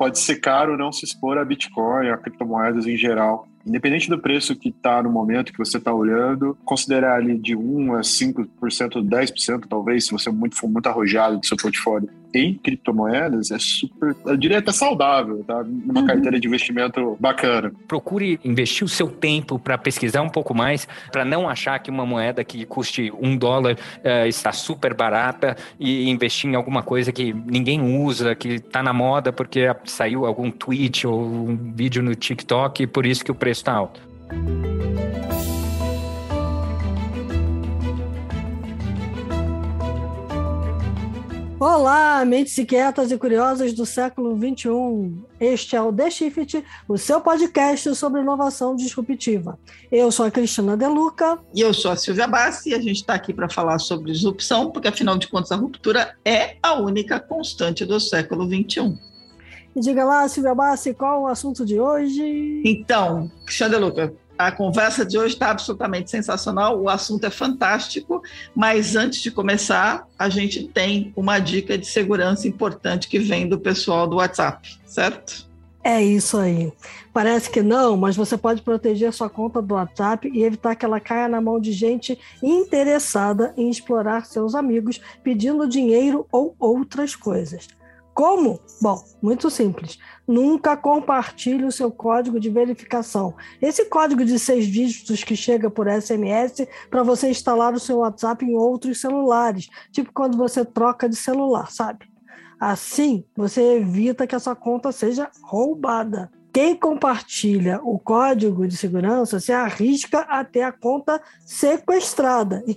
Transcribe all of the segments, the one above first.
pode ser caro não se expor a Bitcoin, a criptomoedas em geral. Independente do preço que está no momento que você está olhando, considerar ali de 1 a 5%, 10% talvez, se você for muito arrojado do seu portfólio em criptomoedas, é super, eu diria até saudável, tá? Uma uhum. carteira de investimento bacana. Procure investir o seu tempo para pesquisar um pouco mais, para não achar que uma moeda que custe um dólar uh, está super barata e investir em alguma coisa que ninguém usa, que está na moda porque saiu algum tweet ou um vídeo no TikTok e por isso que o preço preço está alto. Olá, mentes inquietas e curiosas do século XXI. Este é o The Shift, o seu podcast sobre inovação disruptiva. Eu sou a Cristina Deluca. E eu sou a Silvia Bassi e a gente está aqui para falar sobre disrupção, porque afinal de contas a ruptura é a única constante do século XXI. E diga lá, Silvia Bassi, qual o assunto de hoje? Então, Xande Luca, a conversa de hoje está absolutamente sensacional, o assunto é fantástico, mas antes de começar, a gente tem uma dica de segurança importante que vem do pessoal do WhatsApp, certo? É isso aí. Parece que não, mas você pode proteger sua conta do WhatsApp e evitar que ela caia na mão de gente interessada em explorar seus amigos pedindo dinheiro ou outras coisas. Como? Bom, muito simples. Nunca compartilhe o seu código de verificação. Esse código de seis dígitos que chega por SMS para você instalar o seu WhatsApp em outros celulares, tipo quando você troca de celular, sabe? Assim, você evita que a sua conta seja roubada. Quem compartilha o código de segurança se arrisca a ter a conta sequestrada. E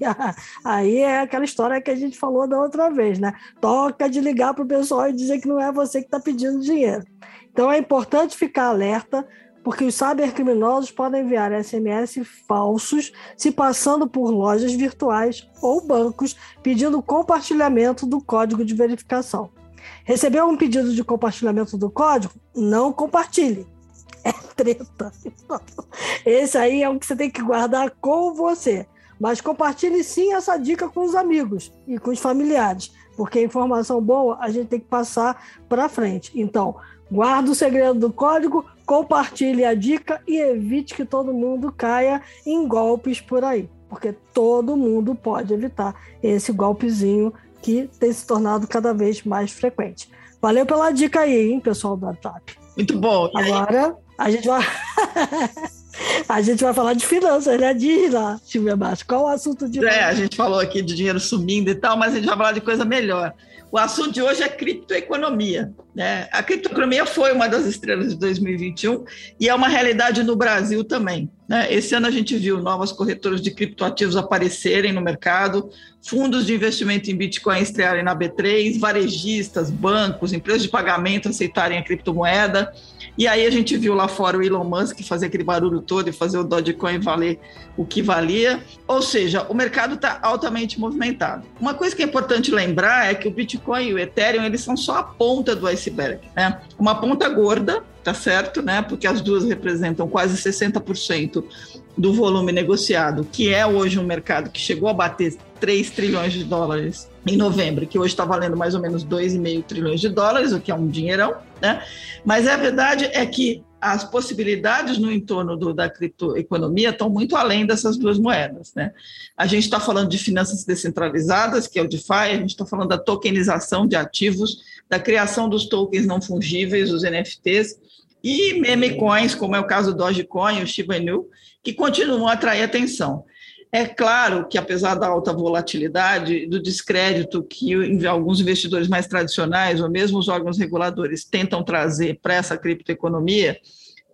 aí é aquela história que a gente falou da outra vez, né? Toca de ligar para o pessoal e dizer que não é você que está pedindo dinheiro. Então é importante ficar alerta, porque os cybercriminosos podem enviar SMS falsos se passando por lojas virtuais ou bancos pedindo compartilhamento do código de verificação. Recebeu um pedido de compartilhamento do código? Não compartilhe. É treta. Esse aí é o que você tem que guardar com você. Mas compartilhe sim essa dica com os amigos e com os familiares, porque informação boa a gente tem que passar para frente. Então, guarda o segredo do código, compartilhe a dica e evite que todo mundo caia em golpes por aí, porque todo mundo pode evitar esse golpezinho que tem se tornado cada vez mais frequente. Valeu pela dica aí, hein, pessoal do WhatsApp. Muito bom. Agora a gente vai. a gente vai falar de finanças, né? Diz lá, Silvia Márcio, qual o assunto de É, a gente falou aqui de dinheiro sumindo e tal, mas a gente vai falar de coisa melhor. O assunto de hoje é criptoeconomia. Né? A criptoeconomia foi uma das estrelas de 2021 e é uma realidade no Brasil também. Né? Esse ano a gente viu novas corretoras de criptoativos aparecerem no mercado, fundos de investimento em Bitcoin estrearem na B3, varejistas, bancos, empresas de pagamento aceitarem a criptomoeda. E aí a gente viu lá fora o Elon Musk fazer aquele barulho todo e fazer o Dogecoin valer o que valia. Ou seja, o mercado está altamente movimentado. Uma coisa que é importante lembrar é que o Bitcoin e o Ethereum eles são só a ponta do iceberg, né? Uma ponta gorda, tá certo, né? Porque as duas representam quase 60% do volume negociado, que é hoje um mercado que chegou a bater 3 trilhões de dólares em novembro, que hoje está valendo mais ou menos 2,5 trilhões de dólares, o que é um dinheirão, né? Mas a verdade é que as possibilidades no entorno do, da criptoeconomia estão muito além dessas duas moedas. Né? A gente está falando de finanças descentralizadas, que é o DeFi, a gente está falando da tokenização de ativos, da criação dos tokens não fungíveis, os NFTs, e meme coins, como é o caso do Dogecoin, o Shiba Inu, que continuam a atrair atenção. É claro que, apesar da alta volatilidade, do descrédito que alguns investidores mais tradicionais, ou mesmo os órgãos reguladores, tentam trazer para essa criptoeconomia,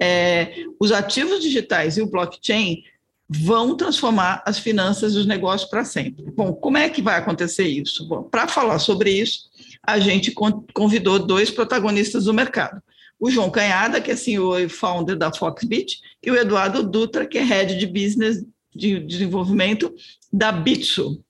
é, os ativos digitais e o blockchain vão transformar as finanças e os negócios para sempre. Bom, como é que vai acontecer isso? Bom, para falar sobre isso, a gente convidou dois protagonistas do mercado. O João Canhada, que é CEO e founder da Foxbit, e o Eduardo Dutra, que é Head de Business de desenvolvimento da Bitsu.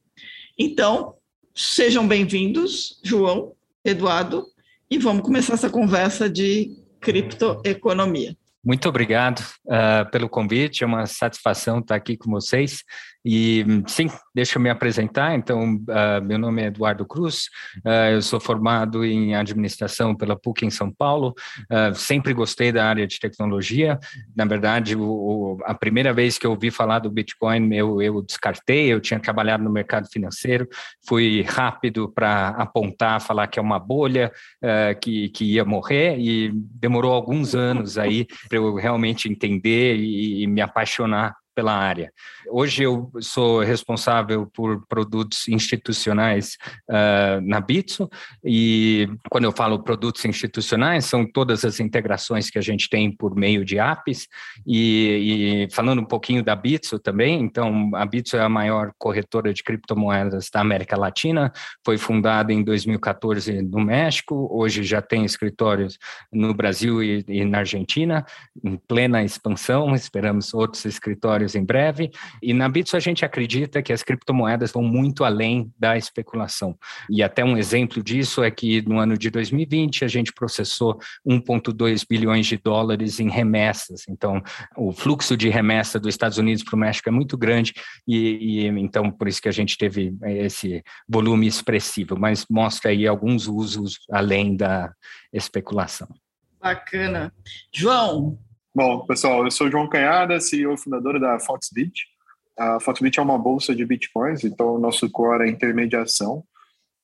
Então, sejam bem-vindos, João, Eduardo, e vamos começar essa conversa de criptoeconomia. Muito obrigado uh, pelo convite, é uma satisfação estar aqui com vocês. E sim, deixa eu me apresentar. Então, uh, meu nome é Eduardo Cruz, uh, eu sou formado em administração pela PUC em São Paulo. Uh, sempre gostei da área de tecnologia. Na verdade, o, o, a primeira vez que eu ouvi falar do Bitcoin, eu, eu descartei. Eu tinha trabalhado no mercado financeiro, fui rápido para apontar, falar que é uma bolha, que, que ia morrer, e demorou alguns anos aí para eu realmente entender e, e me apaixonar pela área. Hoje eu sou responsável por produtos institucionais uh, na Bitso e quando eu falo produtos institucionais são todas as integrações que a gente tem por meio de apps e, e falando um pouquinho da Bitso também, então a Bitso é a maior corretora de criptomoedas da América Latina, foi fundada em 2014 no México, hoje já tem escritórios no Brasil e, e na Argentina, em plena expansão, esperamos outros escritórios em breve. E na Bitso a gente acredita que as criptomoedas vão muito além da especulação. E até um exemplo disso é que no ano de 2020 a gente processou 1,2 bilhões de dólares em remessas. Então, o fluxo de remessa dos Estados Unidos para o México é muito grande e, e então por isso que a gente teve esse volume expressivo, mas mostra aí alguns usos além da especulação. Bacana. João, Bom, pessoal, eu sou João Canhada, CEO e fundador da Foxbit. A Foxbit é uma bolsa de bitcoins, então o nosso core é intermediação.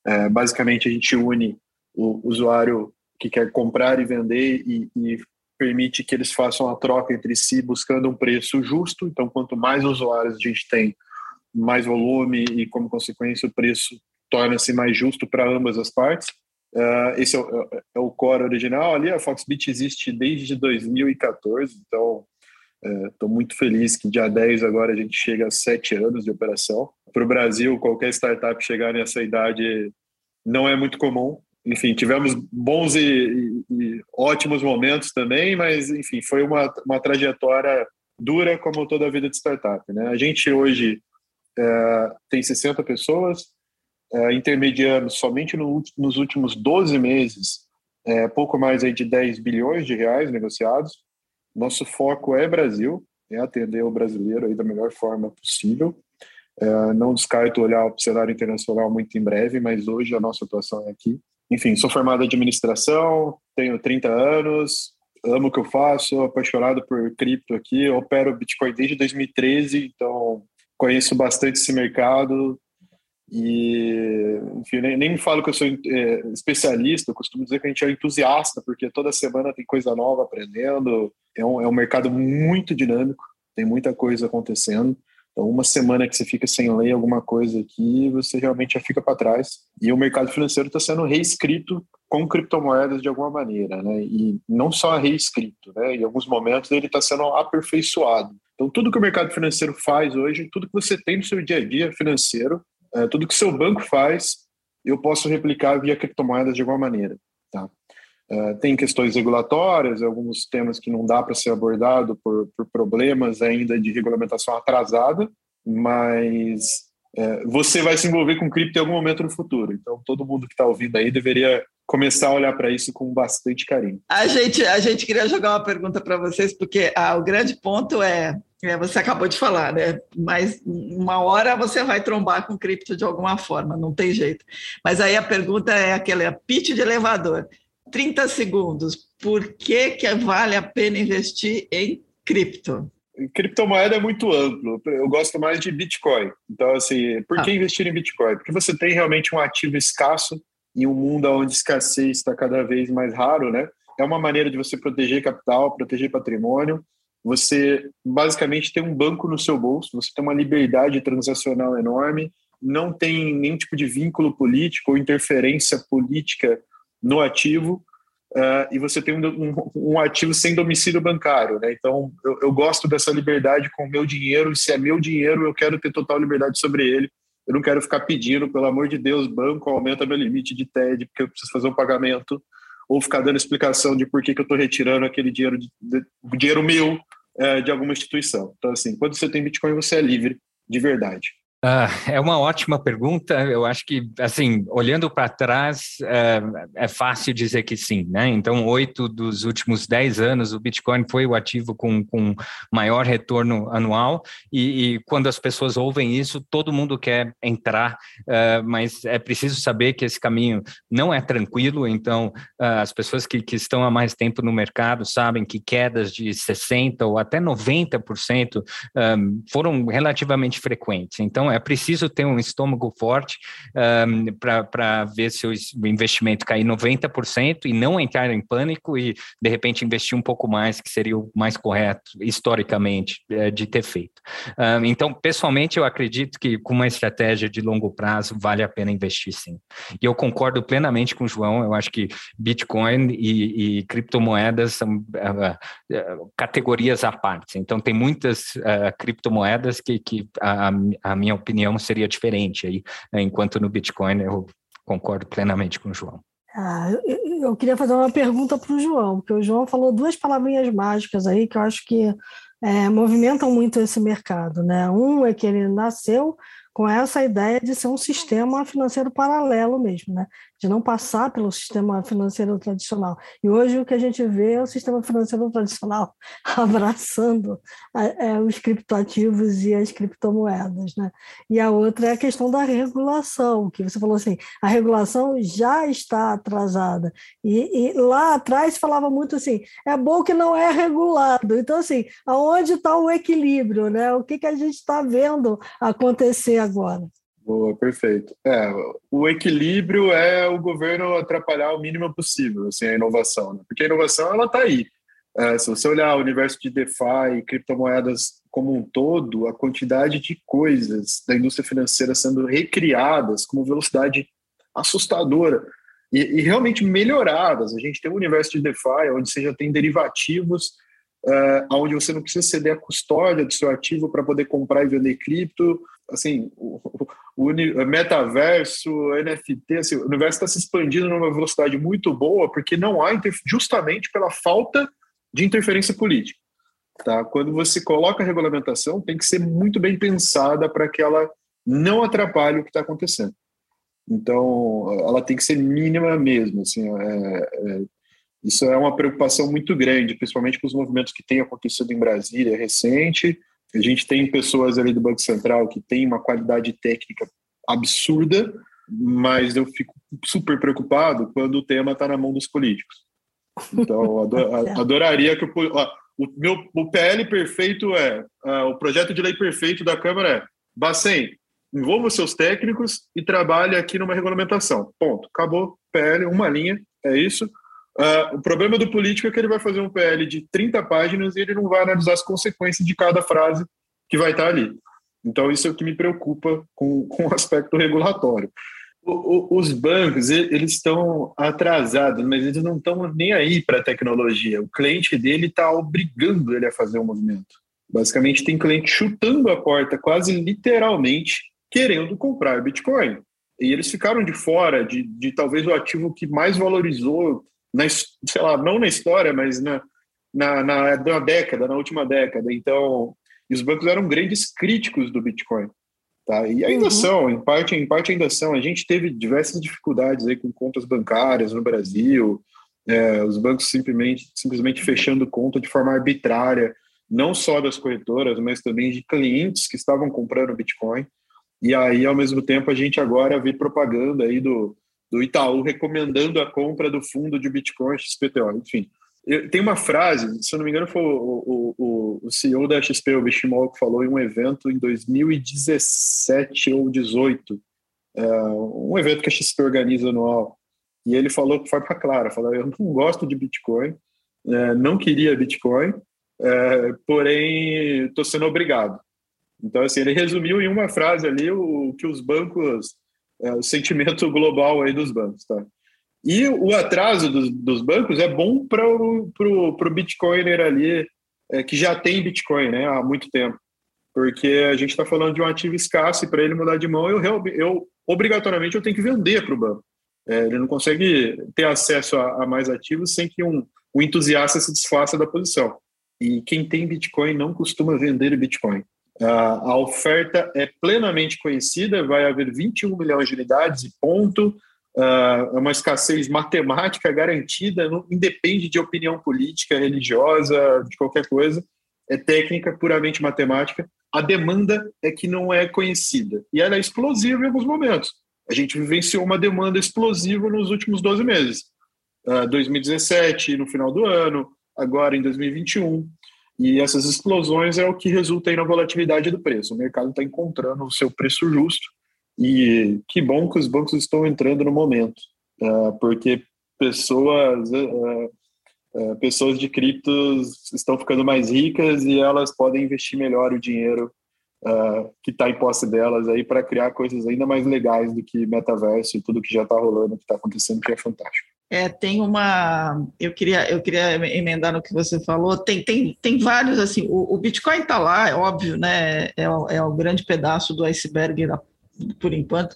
É, basicamente, a gente une o usuário que quer comprar e vender e, e permite que eles façam a troca entre si buscando um preço justo. Então, quanto mais usuários a gente tem, mais volume e, como consequência, o preço torna-se mais justo para ambas as partes. Uh, esse é o, é, é o, core original ali. A Foxbit existe desde 2014, então estou uh, muito feliz que dia 10 agora a gente chega a sete anos de operação. Para o Brasil, qualquer startup chegar nessa idade não é muito comum. Enfim, tivemos bons e, e, e ótimos momentos também, mas enfim, foi uma, uma trajetória dura como toda a vida de startup. Né? A gente hoje uh, tem 60 pessoas, é, somente no, nos últimos 12 meses é, pouco mais aí de 10 bilhões de reais negociados. Nosso foco é Brasil, é atender o brasileiro aí da melhor forma possível. É, não descarto olhar para o cenário internacional muito em breve, mas hoje a nossa atuação é aqui. Enfim, sou formado em administração, tenho 30 anos, amo o que eu faço, apaixonado por cripto aqui, opero Bitcoin desde 2013, então conheço bastante esse mercado, e, enfim, nem, nem me falo que eu sou é, especialista, eu costumo dizer que a gente é entusiasta, porque toda semana tem coisa nova aprendendo. É um, é um mercado muito dinâmico, tem muita coisa acontecendo. Então, uma semana que você fica sem ler alguma coisa aqui, você realmente já fica para trás. E o mercado financeiro está sendo reescrito com criptomoedas de alguma maneira, né? E não só reescrito, né? Em alguns momentos ele está sendo aperfeiçoado. Então, tudo que o mercado financeiro faz hoje, tudo que você tem no seu dia a dia financeiro, é, tudo que seu banco faz, eu posso replicar via criptomoedas de alguma maneira. Tá? É, tem questões regulatórias, alguns temas que não dá para ser abordado por, por, problemas ainda de regulamentação atrasada, mas é, você vai se envolver com cripto em algum momento no futuro. Então, todo mundo que está ouvindo aí deveria começar a olhar para isso com bastante carinho. A gente, a gente queria jogar uma pergunta para vocês, porque ah, o grande ponto é é, você acabou de falar, né? Mas uma hora você vai trombar com cripto de alguma forma, não tem jeito. Mas aí a pergunta é aquela pitch de elevador. 30 segundos. Por que, que vale a pena investir em cripto? Criptomoeda é muito amplo. Eu gosto mais de Bitcoin. Então, assim, por que ah. investir em Bitcoin? Porque você tem realmente um ativo escasso em um mundo onde escassez está cada vez mais raro, né? É uma maneira de você proteger capital, proteger patrimônio você basicamente tem um banco no seu bolso, você tem uma liberdade transacional enorme, não tem nenhum tipo de vínculo político ou interferência política no ativo, uh, e você tem um, um, um, ativo sem domicílio bancário. Né? Então, eu, eu gosto dessa liberdade com o meu dinheiro, e se é meu dinheiro, eu quero ter total liberdade sobre ele. Eu não quero ficar pedindo, pelo amor de Deus, banco, aumenta meu limite de TED, porque eu preciso fazer um pagamento ou ficar dando explicação de por que, que eu estou retirando aquele dinheiro, de, de, dinheiro meu é, de alguma instituição. Então, assim, quando você tem Bitcoin, você é livre de verdade. Uh, é uma ótima pergunta. Eu acho que, assim, olhando para trás, uh, é fácil dizer que sim, né? Então, oito dos últimos dez anos, o Bitcoin foi o ativo com, com maior retorno anual. E, e quando as pessoas ouvem isso, todo mundo quer entrar, uh, mas é preciso saber que esse caminho não é tranquilo. Então, as pessoas que, que estão há mais tempo no mercado sabem que quedas de 60% ou até 90% um, foram relativamente frequentes. Então, é preciso ter um estômago forte um, para ver se o investimento cair 90% e não entrar em pânico e, de repente, investir um pouco mais, que seria o mais correto, historicamente, é, de ter feito. Um, então, pessoalmente, eu acredito que com uma estratégia de longo prazo vale a pena investir sim. E eu concordo plenamente com o João, eu acho que Bitcoin e, e criptomoedas são uh, uh, categorias à parte. Então, tem muitas uh, criptomoedas que, que a, a minha opinião seria diferente aí, né? enquanto no Bitcoin eu concordo plenamente com o João. Ah, eu, eu queria fazer uma pergunta para o João, porque o João falou duas palavrinhas mágicas aí que eu acho que é, movimentam muito esse mercado. Né? Um é que ele nasceu com essa ideia de ser um sistema financeiro paralelo mesmo, né? De não passar pelo sistema financeiro tradicional. E hoje o que a gente vê é o sistema financeiro tradicional abraçando é, os criptoativos e as criptomoedas. Né? E a outra é a questão da regulação, que você falou assim, a regulação já está atrasada. E, e lá atrás falava muito assim, é bom que não é regulado. Então, assim, aonde está o equilíbrio? Né? O que, que a gente está vendo acontecer agora? Boa, perfeito. É, o equilíbrio é o governo atrapalhar o mínimo possível, assim, a inovação, né? porque a inovação ela está aí. É, se você olhar o universo de DeFi e criptomoedas como um todo, a quantidade de coisas da indústria financeira sendo recriadas com velocidade assustadora e, e realmente melhoradas. A gente tem um universo de DeFi onde você já tem derivativos, uh, onde você não precisa ceder a custódia do seu ativo para poder comprar e vender cripto, assim, o, o, o metaverso, NFT, assim, o universo está se expandindo numa velocidade muito boa, porque não há, justamente pela falta de interferência política. Tá? Quando você coloca a regulamentação, tem que ser muito bem pensada para que ela não atrapalhe o que está acontecendo. Então, ela tem que ser mínima mesmo. Assim, é, é, isso é uma preocupação muito grande, principalmente com os movimentos que têm acontecido em Brasília recente, a gente tem pessoas ali do Banco Central que têm uma qualidade técnica absurda, mas eu fico super preocupado quando o tema está na mão dos políticos. Então, adoraria que o, o meu o PL perfeito é uh, o projeto de lei perfeito da Câmara é Bacen, envolva seus técnicos e trabalhe aqui numa regulamentação. Ponto. Acabou. PL, uma linha, é isso. Uh, o problema do político é que ele vai fazer um PL de 30 páginas e ele não vai analisar as consequências de cada frase que vai estar ali. Então, isso é o que me preocupa com, com o aspecto regulatório. O, o, os bancos, eles estão atrasados, mas eles não estão nem aí para a tecnologia. O cliente dele está obrigando ele a fazer o um movimento. Basicamente, tem cliente chutando a porta, quase literalmente, querendo comprar Bitcoin. E eles ficaram de fora de, de talvez o ativo que mais valorizou na, sei lá, não na história, mas na, na, na, na década, na última década. Então, os bancos eram grandes críticos do Bitcoin. Tá? E ainda uhum. são, em parte, em parte ainda são. A gente teve diversas dificuldades aí com contas bancárias no Brasil, é, os bancos simplesmente, simplesmente fechando conta de forma arbitrária, não só das corretoras, mas também de clientes que estavam comprando Bitcoin. E aí, ao mesmo tempo, a gente agora vê propaganda aí do, do Itaú recomendando a compra do fundo de Bitcoin XPTO, enfim. Eu, tem uma frase, se eu não me engano, foi o, o, o CEO da XP, o Bishimol, que falou em um evento em 2017 ou 2018, é, um evento que a XP organiza anual. E ele falou de forma clara: falou, eu não gosto de Bitcoin, é, não queria Bitcoin, é, porém estou sendo obrigado. Então, assim, ele resumiu em uma frase ali o que os bancos é, o sentimento global aí dos bancos, tá? E o atraso dos, dos bancos é bom para o pro, pro Bitcoiner ali, é, que já tem Bitcoin né, há muito tempo. Porque a gente está falando de um ativo escasso e para ele mudar de mão, eu, eu obrigatoriamente eu tenho que vender para o banco. É, ele não consegue ter acesso a, a mais ativos sem que um, um entusiasta se desfaça da posição. E quem tem Bitcoin não costuma vender Bitcoin. A oferta é plenamente conhecida, vai haver 21 milhões de unidades e ponto. É uma escassez matemática garantida, não independe de opinião política, religiosa, de qualquer coisa. É técnica, puramente matemática. A demanda é que não é conhecida. E ela é explosiva em alguns momentos. A gente vivenciou uma demanda explosiva nos últimos 12 meses. Uh, 2017, no final do ano, agora em 2021. E essas explosões é o que resulta aí na volatilidade do preço. O mercado está encontrando o seu preço justo e que bom que os bancos estão entrando no momento, uh, porque pessoas uh, uh, pessoas de criptos estão ficando mais ricas e elas podem investir melhor o dinheiro que está em posse delas aí para criar coisas ainda mais legais do que metaverso e tudo que já está rolando, que está acontecendo, que é fantástico. É, tem uma. Eu queria, eu queria emendar no que você falou. Tem, tem, tem vários, assim. O, o Bitcoin está lá, é óbvio, né? É, é o grande pedaço do iceberg, por enquanto,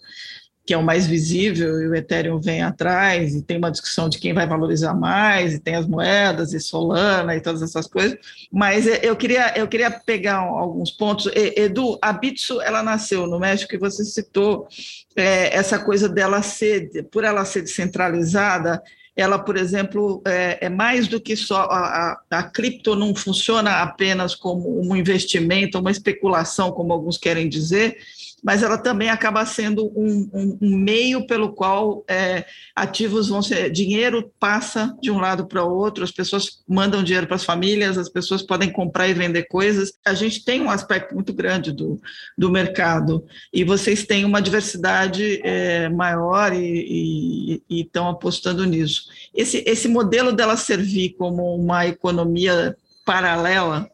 que é o mais visível, e o Ethereum vem atrás, e tem uma discussão de quem vai valorizar mais, e tem as moedas, e Solana, e todas essas coisas. Mas eu queria, eu queria pegar alguns pontos. Edu, a Bitso, ela nasceu no México, e você citou é, essa coisa dela ser, por ela ser descentralizada, ela, por exemplo, é, é mais do que só a, a, a, cripto não funciona apenas como um investimento, uma especulação, como alguns querem dizer, mas ela também acaba sendo um, um, um meio pelo qual é, ativos vão ser. Dinheiro passa de um lado para o outro, as pessoas mandam dinheiro para as famílias, as pessoas podem comprar e vender coisas. A gente tem um aspecto muito grande do, do mercado e vocês têm uma diversidade é, maior e estão apostando nisso. Esse, esse modelo dela servir como uma economia paralela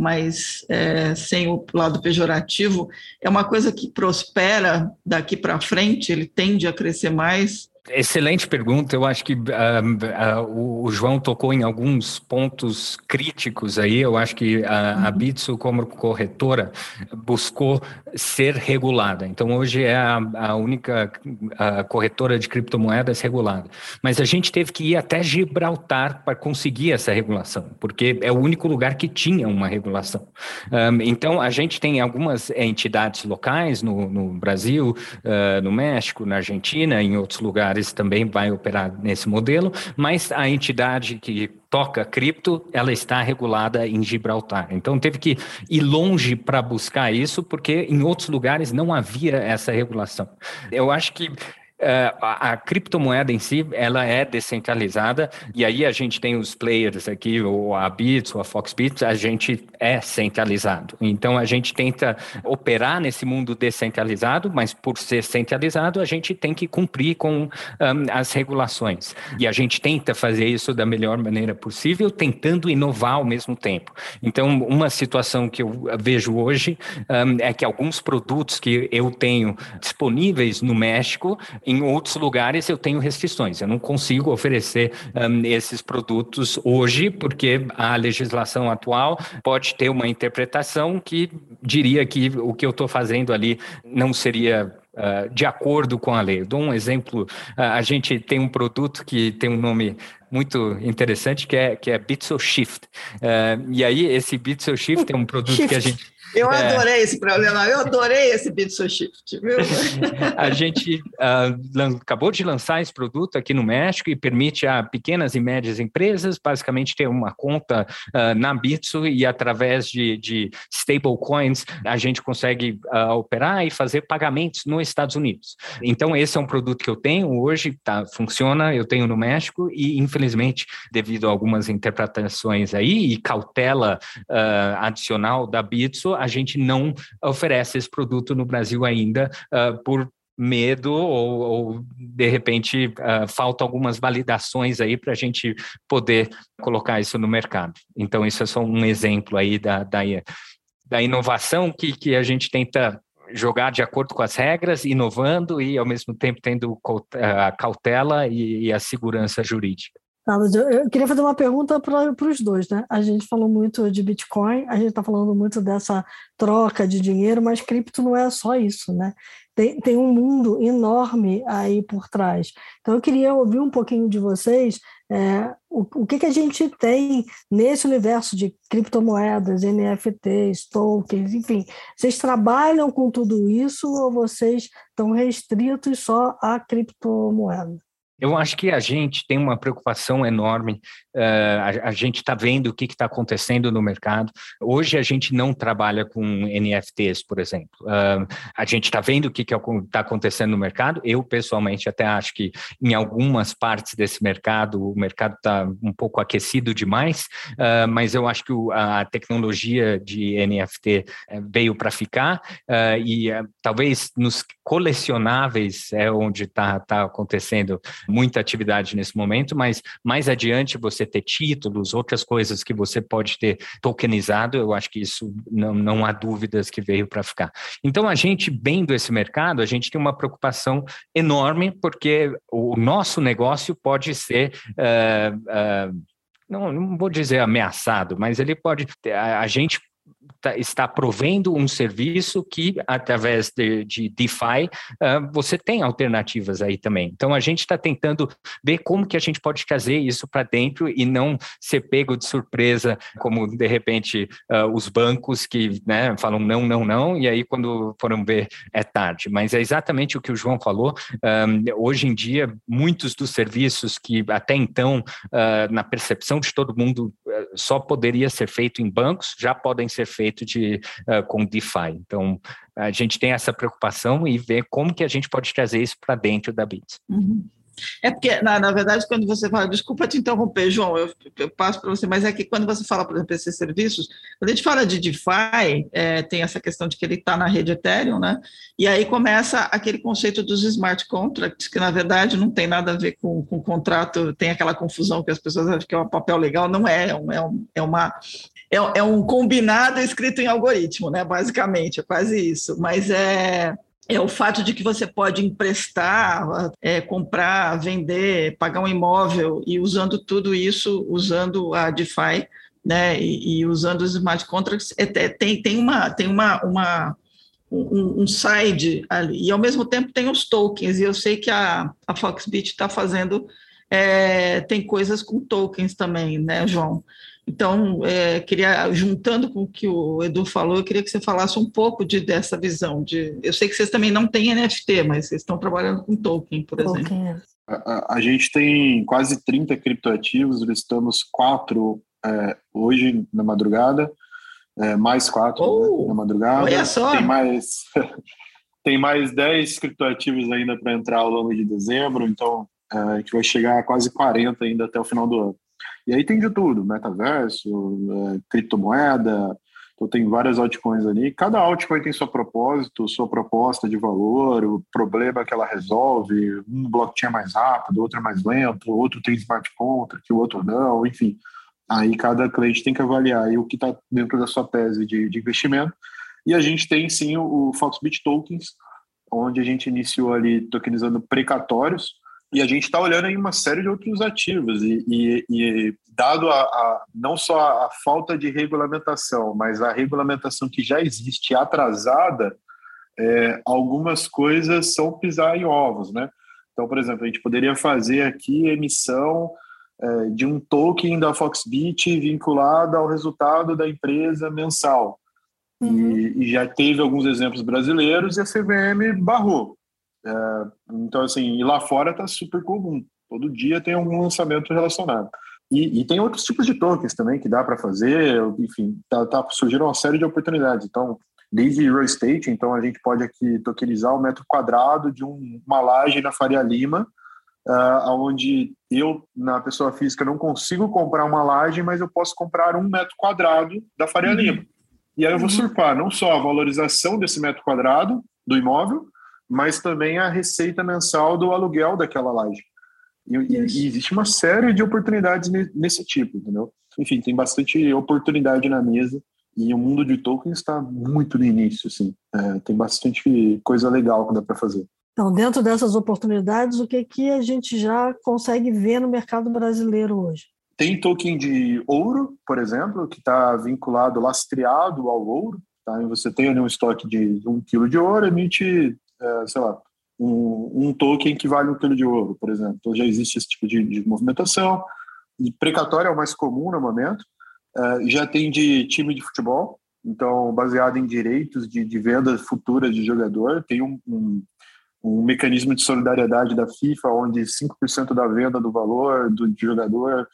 mas é, sem o lado pejorativo, é uma coisa que prospera daqui para frente, ele tende a crescer mais, Excelente pergunta. Eu acho que uh, uh, o João tocou em alguns pontos críticos aí. Eu acho que a, a uhum. Bitso, como corretora, buscou ser regulada. Então, hoje é a, a única a corretora de criptomoedas regulada. Mas a gente teve que ir até Gibraltar para conseguir essa regulação, porque é o único lugar que tinha uma regulação. Um, então, a gente tem algumas entidades locais no, no Brasil, uh, no México, na Argentina, em outros lugares também vai operar nesse modelo, mas a entidade que toca cripto, ela está regulada em Gibraltar. Então teve que ir longe para buscar isso, porque em outros lugares não havia essa regulação. Eu acho que a, a, criptomoeda em si, ela é descentralizada, e aí a gente tem os players aqui, ou a Bits, ou a Foxbits, a gente é centralizado. Então a gente tenta operar nesse mundo descentralizado, mas por ser centralizado, a gente tem que cumprir com um, as regulações. E a gente tenta fazer isso da melhor maneira possível, tentando inovar ao mesmo tempo. Então, uma situação que eu vejo hoje um, é que alguns produtos que eu tenho disponíveis no México, em outros lugares eu tenho restrições. Eu não consigo oferecer um, esses produtos hoje, porque a legislação atual pode ter uma interpretação que diria que o que eu estou fazendo ali não seria Uh, de acordo com a lei. Eu dou um exemplo: uh, a gente tem um produto que tem um nome muito interessante que é, que é Bitso Shift. Uh, e aí, esse Bitso Shift é um produto Shift. que a gente eu é. adorei esse problema, eu adorei esse Bitso Shift, viu? A gente uh, acabou de lançar esse produto aqui no México e permite a pequenas e médias empresas basicamente ter uma conta uh, na Bitso e através de, de stablecoins a gente consegue uh, operar e fazer pagamentos nos Estados Unidos. Então esse é um produto que eu tenho hoje, tá, funciona, eu tenho no México e infelizmente devido a algumas interpretações aí e cautela adicional da Bitso, a gente não oferece esse produto no Brasil ainda uh, por medo ou, ou, de repente uh, falta algumas validações aí para a gente poder colocar isso no mercado. Então isso é só um exemplo aí da, da, da inovação que, que a gente tenta jogar de acordo com as regras, inovando e ao mesmo tempo tendo a cautela e, e a segurança jurídica. Eu queria fazer uma pergunta para os dois, né? A gente falou muito de Bitcoin, a gente está falando muito dessa troca de dinheiro, mas cripto não é só isso, né? tem, tem um mundo enorme aí por trás. Então, eu queria ouvir um pouquinho de vocês é, o, o que, que a gente tem nesse universo de criptomoedas, NFTs, tokens, enfim. Vocês trabalham com tudo isso ou vocês estão restritos só à criptomoeda? Eu acho que a gente tem uma preocupação enorme. Uh, a, a, gente está vendo o que está acontecendo no mercado. Hoje a gente não trabalha com NFTs, por exemplo. Uh, a gente está vendo o que está acontecendo no mercado. Eu, pessoalmente, até acho que em algumas partes desse mercado, o mercado está um pouco aquecido demais, uh, mas eu acho que o, a tecnologia de NFT eh, veio para ficar e talvez nos colecionáveis é onde está tá acontecendo muita atividade nesse momento, mas mais adiante você ter títulos, outras coisas que você pode ter tokenizado, eu acho que isso não, não há dúvidas que veio para ficar. Então, a gente, vendo esse mercado, a gente tem uma preocupação enorme, porque o nosso negócio pode ser. Uh, uh, não, não vou dizer ameaçado, mas ele pode. A, a gente está provendo um serviço que, através de, de DeFi, uh, você tem alternativas aí também. Então, a gente está tentando ver como que a gente pode trazer isso para dentro e não ser pego de surpresa, como, de repente, uh, os bancos que né, falam não, não, não, e aí, quando foram ver, é tarde. Mas é exatamente o que o João falou. Um, hoje em dia, muitos dos serviços que, até então, uh, na percepção de todo mundo, só poderia ser feito em bancos, já podem ser feitos de, uh, com DeFi. Então, a gente tem essa preocupação e ver como que a gente pode trazer isso para dentro da Bits. Uhum. É porque, na, na verdade, quando você fala, desculpa te interromper, João, eu, eu passo para você, mas é que quando você fala, por exemplo, esses serviços, quando a gente fala de DeFi, é, tem essa questão de que ele está na rede Ethereum, né? E aí começa aquele conceito dos smart contracts, que na verdade não tem nada a ver com, com contrato, tem aquela confusão que as pessoas acham que é um papel legal, não é, é, um, é uma. É, é um combinado escrito em algoritmo, né? Basicamente, é quase isso. Mas é é o fato de que você pode emprestar, é, comprar, vender, pagar um imóvel e usando tudo isso, usando a DeFi, né, e, e usando os smart contracts, é, tem, tem uma tem uma, uma um, um, side ali e ao mesmo tempo tem os tokens e eu sei que a, a Foxbit está fazendo é, tem coisas com tokens também, né, João? Então, é, queria, juntando com o que o Edu falou, eu queria que você falasse um pouco de, dessa visão. De, eu sei que vocês também não têm NFT, mas vocês estão trabalhando com token, por exemplo. É. A, a, gente tem quase 30 criptoativos, listamos quatro é, hoje na madrugada, é, mais quatro oh, né, na madrugada. Olha só! Tem mais, tem mais 10 criptoativos ainda para entrar ao longo de dezembro, então é, a gente vai chegar a quase 40 ainda até o final do ano. E aí tem de tudo, metaverso, é, criptomoeda, então tem várias altcoins ali. Cada altcoin tem seu propósito, sua proposta de valor, o problema que ela resolve. Um blockchain é mais rápido, outro é mais lento, outro tem smart contract, o outro não, enfim. Aí cada cliente tem que avaliar o que está dentro da sua tese de, de, investimento. E a gente tem sim o, o Foxbit Tokens, onde a gente iniciou ali tokenizando precatórios, e a gente está olhando aí uma série de outros ativos e, e, e dado a, a, não só a falta de regulamentação, mas a regulamentação que já existe atrasada, é, algumas coisas são pisar em ovos, né? Então, por exemplo, a gente poderia fazer aqui emissão é, de um token da Foxbit vinculado ao resultado da empresa mensal. Uhum. E, e já teve alguns exemplos brasileiros e a CVM barrou. É, então, assim, e lá fora está super comum. Todo dia tem algum lançamento relacionado. E, e tem outros tipos de tokens também que dá para fazer, enfim, tá, tá surgindo uma série de oportunidades. Então, desde real estate, então a gente pode aqui tokenizar o metro quadrado de um, uma laje na Faria Lima, uh, onde eu, na pessoa física, não consigo comprar uma laje, mas eu posso comprar um metro quadrado da Faria uhum. Lima. E aí eu vou uhum. surfar não só a valorização desse metro quadrado do imóvel, mas também a receita mensal do aluguel daquela laje. E, e, existe uma série de oportunidades nesse tipo, entendeu? Enfim, tem bastante oportunidade na mesa e o mundo de tokens está muito no início, assim. É, tem bastante coisa legal que dá para fazer. Então, dentro dessas oportunidades, o que, que a gente já consegue ver no mercado brasileiro hoje? Tem token de ouro, por exemplo, que está vinculado, lastreado ao ouro. Tá? E você tem ali um estoque de um quilo de ouro, emite é, sei lá, um, um, token que vale um quilo de ouro, por exemplo. Então já existe esse tipo de, de movimentação. E precatório é o mais comum no momento. É, já tem de time de futebol, então baseado em direitos de, de venda futura de jogador. Tem um, um, um mecanismo de solidariedade da FIFA, onde 5% da venda do valor do jogador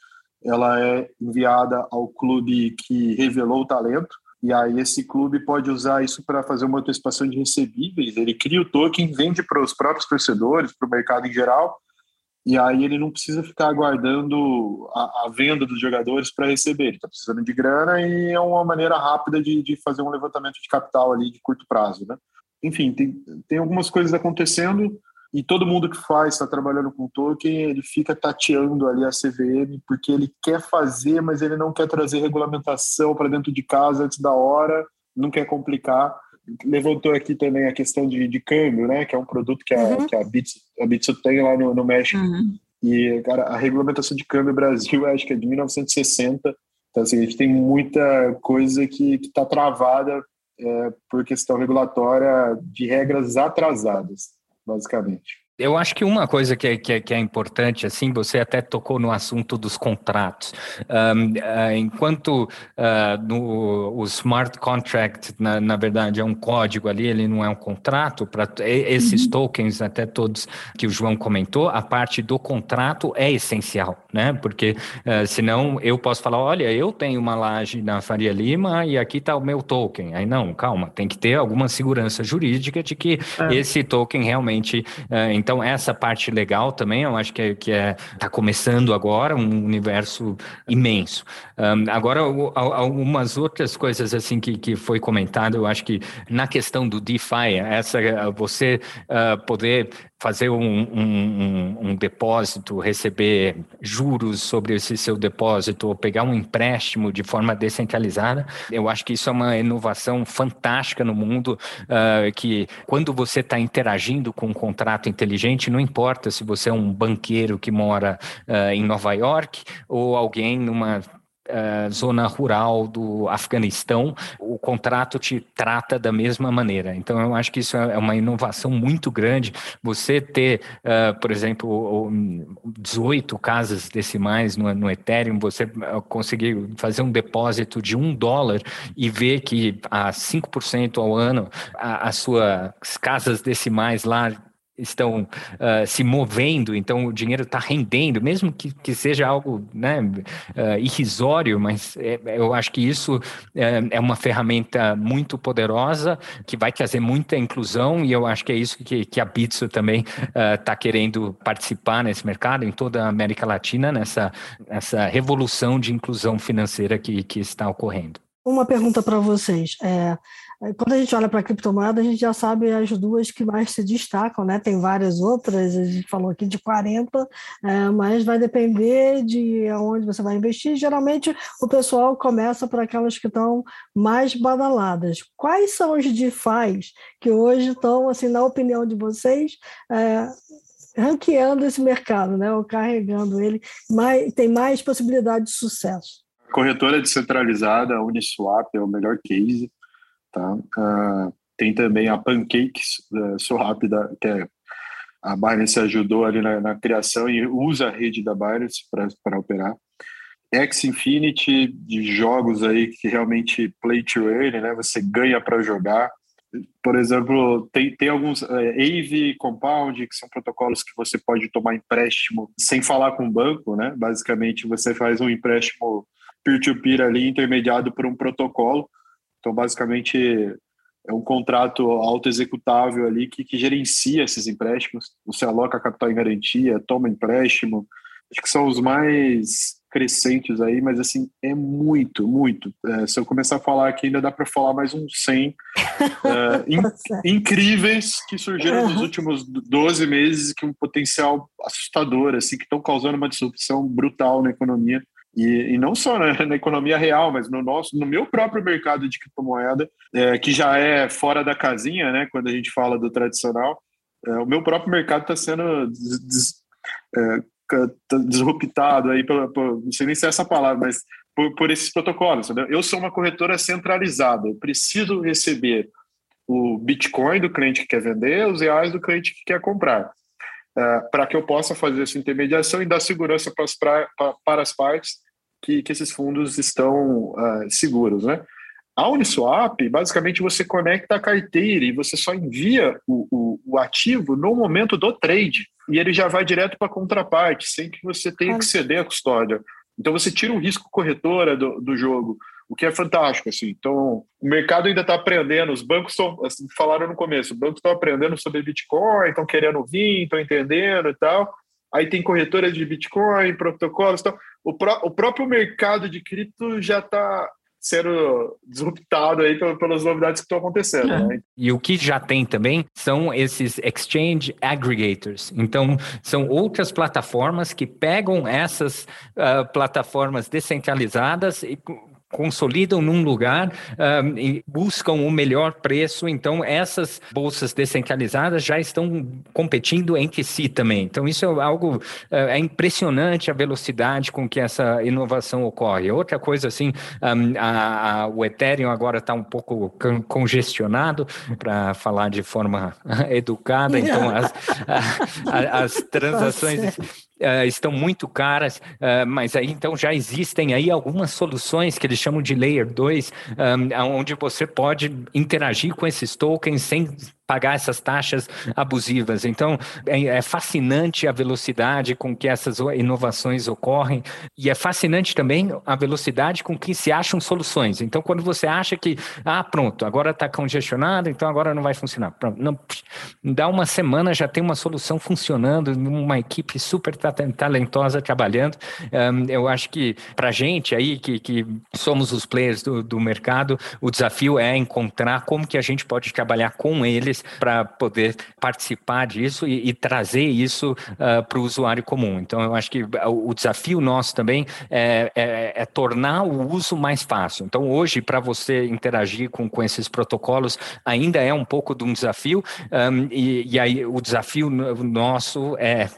ela é enviada ao clube que revelou o talento. E aí esse clube pode usar isso para fazer uma antecipação de recebíveis. Ele cria o token, vende para os próprios torcedores, para o mercado em geral, e aí ele não precisa ficar aguardando a, a venda dos jogadores para receber. Ele está precisando de grana e é uma maneira rápida de, de, fazer um levantamento de capital ali de curto prazo, né? Enfim, tem, tem algumas coisas acontecendo e todo mundo que faz, está trabalhando com token, ele fica tateando ali a CVM porque ele quer fazer, mas ele não quer trazer regulamentação para dentro de casa antes da hora, não quer complicar. Levantou aqui também a questão de, de câmbio, né? Que é um produto que a, uhum. que a, Bitsu, a Bitsu tem lá no, no México. Uhum. E, cara, a regulamentação de câmbio Brasil, acho que é de 1960. Então, assim, a gente tem muita coisa que está travada é, por questão regulatória de regras atrasadas basicamente. Eu acho que uma coisa que é, que é, que é importante, assim, você até tocou no assunto dos contratos. Um, uh, enquanto uh, no, o smart contract, na, na, verdade, é um código ali, ele não é um contrato, para esses uhum. tokens, até todos que o João comentou, a parte do contrato é essencial, né? Porque uh, senão eu posso falar, olha, eu tenho uma laje na Faria Lima e aqui está o meu token. Aí não, calma, tem que ter alguma segurança jurídica de que é. esse token realmente então, essa parte legal também, eu acho que é, que é tá começando agora, um universo imenso. Um, agora, algumas outras coisas assim que, que foi comentado, eu acho que na questão do DeFi, essa você uh, poder fazer um, um, um, depósito, receber juros sobre esse seu depósito, ou pegar um empréstimo de forma descentralizada, eu acho que isso é uma inovação fantástica no mundo, uh, que quando você está interagindo com um contrato inteligente, não importa se você é um banqueiro que mora uh, em Nova York ou alguém numa uh, zona rural do Afeganistão, o contrato te trata da mesma maneira. Então, eu acho que isso é uma inovação muito grande. Você ter, uh, por exemplo, 18 casas decimais no, no Ethereum, você conseguir fazer um depósito de um dólar e ver que a 5% ao ano as suas casas decimais lá estão uh, se movendo, então o dinheiro está rendendo, mesmo que, que seja algo né, uh, irrisório, mas é, eu acho que isso é, é, uma ferramenta muito poderosa que vai trazer muita inclusão e eu acho que é isso que, que a Bitso também está uh, querendo participar nesse mercado, em toda a América Latina, nessa, nessa revolução de inclusão financeira que, que está ocorrendo. Uma pergunta para vocês. É, quando a gente olha para a criptomoeda, a gente já sabe as duas que mais se destacam, né? Tem várias outras, a gente falou aqui de 40, é, mas vai depender de onde você vai investir. Geralmente o pessoal começa por aquelas que estão mais badaladas. Quais são os DeFi que hoje estão, assim, na opinião de vocês, é, ranqueando esse mercado, né? Ou carregando ele, mais, tem mais possibilidade de sucesso? corretora descentralizada, Uniswap é o melhor case. Tá? Uh, tem também a Pancakes, uh, sou rápida, que é, a Binance ajudou ali na, na, criação e usa a rede da Binance para operar. X Infinity, de jogos aí que realmente play to earn, né? Você ganha para jogar. Por exemplo, tem, tem alguns é, AVE, Compound, que são protocolos que você pode tomar empréstimo sem falar com o banco, né? Basicamente, você faz um empréstimo peer-to-peer ali intermediado por um protocolo. Então, basicamente, é um contrato auto-executável ali que, que gerencia esses empréstimos. Você aloca capital em garantia, toma empréstimo. Acho que são os mais crescentes aí, mas assim, é muito, muito. É, se eu começar a falar aqui, ainda dá para falar mais uns 100 é, in, incríveis que surgiram uhum. nos últimos 12 meses, que um potencial assustador, assim, que estão causando uma disrupção brutal na economia. E, e não só né, na economia real, mas no nosso, no meu próprio mercado de criptomoeda, é, que já é fora da casinha, né? Quando a gente fala do tradicional, é, o meu próprio mercado está sendo des, des, é, tá disruptado aí, pela, por, não sei nem se é essa palavra, mas por, por esses protocolos. Entendeu? Eu sou uma corretora centralizada, eu preciso receber o Bitcoin do cliente que quer vender, os reais do cliente que quer comprar. Uh, para que eu possa fazer essa intermediação e dar segurança para as, pra, para as partes que, que esses fundos estão uh, seguros, né? A Uniswap, basicamente, você conecta a carteira e você só envia o, o, o ativo no momento do trade. E ele já vai direto para a contraparte, sem que você tenha que ceder a custódia. Então, você tira o risco corretora do, do jogo, o que é fantástico. Assim. Então, o mercado ainda está aprendendo, os bancos estão, assim, falaram no começo, os bancos estão aprendendo sobre Bitcoin, estão querendo vir, estão entendendo e tal. Aí tem corretoras de Bitcoin, protocolos. Então, o, pró o próprio mercado de cripto já está sendo disruptado aí pelas novidades que estão acontecendo. É. Né? E o que já tem também são esses exchange aggregators. Então, são outras plataformas que pegam essas uh, plataformas descentralizadas e consolidam num lugar um, e buscam o melhor preço. Então, essas bolsas descentralizadas já estão competindo entre si também. Então, isso é algo uh, é impressionante a velocidade com que essa inovação ocorre. Outra coisa, assim, um, a, a, o Ethereum agora está um pouco congestionado, para falar de forma educada. Então, as, a, as transações uh, estão muito caras, uh, mas aí então já existem aí algumas soluções que eles chamam de Layer 2, um, eh, onde você pode interagir com esses tokens sem pagar essas taxas abusivas. Então, é, é, fascinante a velocidade com que essas inovações ocorrem e é fascinante também a velocidade com que se acham soluções. Então, quando você acha que, ah, pronto, agora está congestionado, então agora não vai funcionar. Pronto, não, dá uma semana já tem uma solução funcionando, uma equipe super talentosa trabalhando. Eu acho que para gente aí, que, que somos os players do, do mercado, o desafio é encontrar como que a gente pode trabalhar com eles para poder participar disso e, e trazer isso uh, ah, para o usuário comum. Então, eu acho que o desafio nosso também é, é, é tornar o uso mais fácil. Então, hoje, para você interagir com, com esses protocolos, ainda é um pouco de um desafio, um, e, e aí o desafio nosso é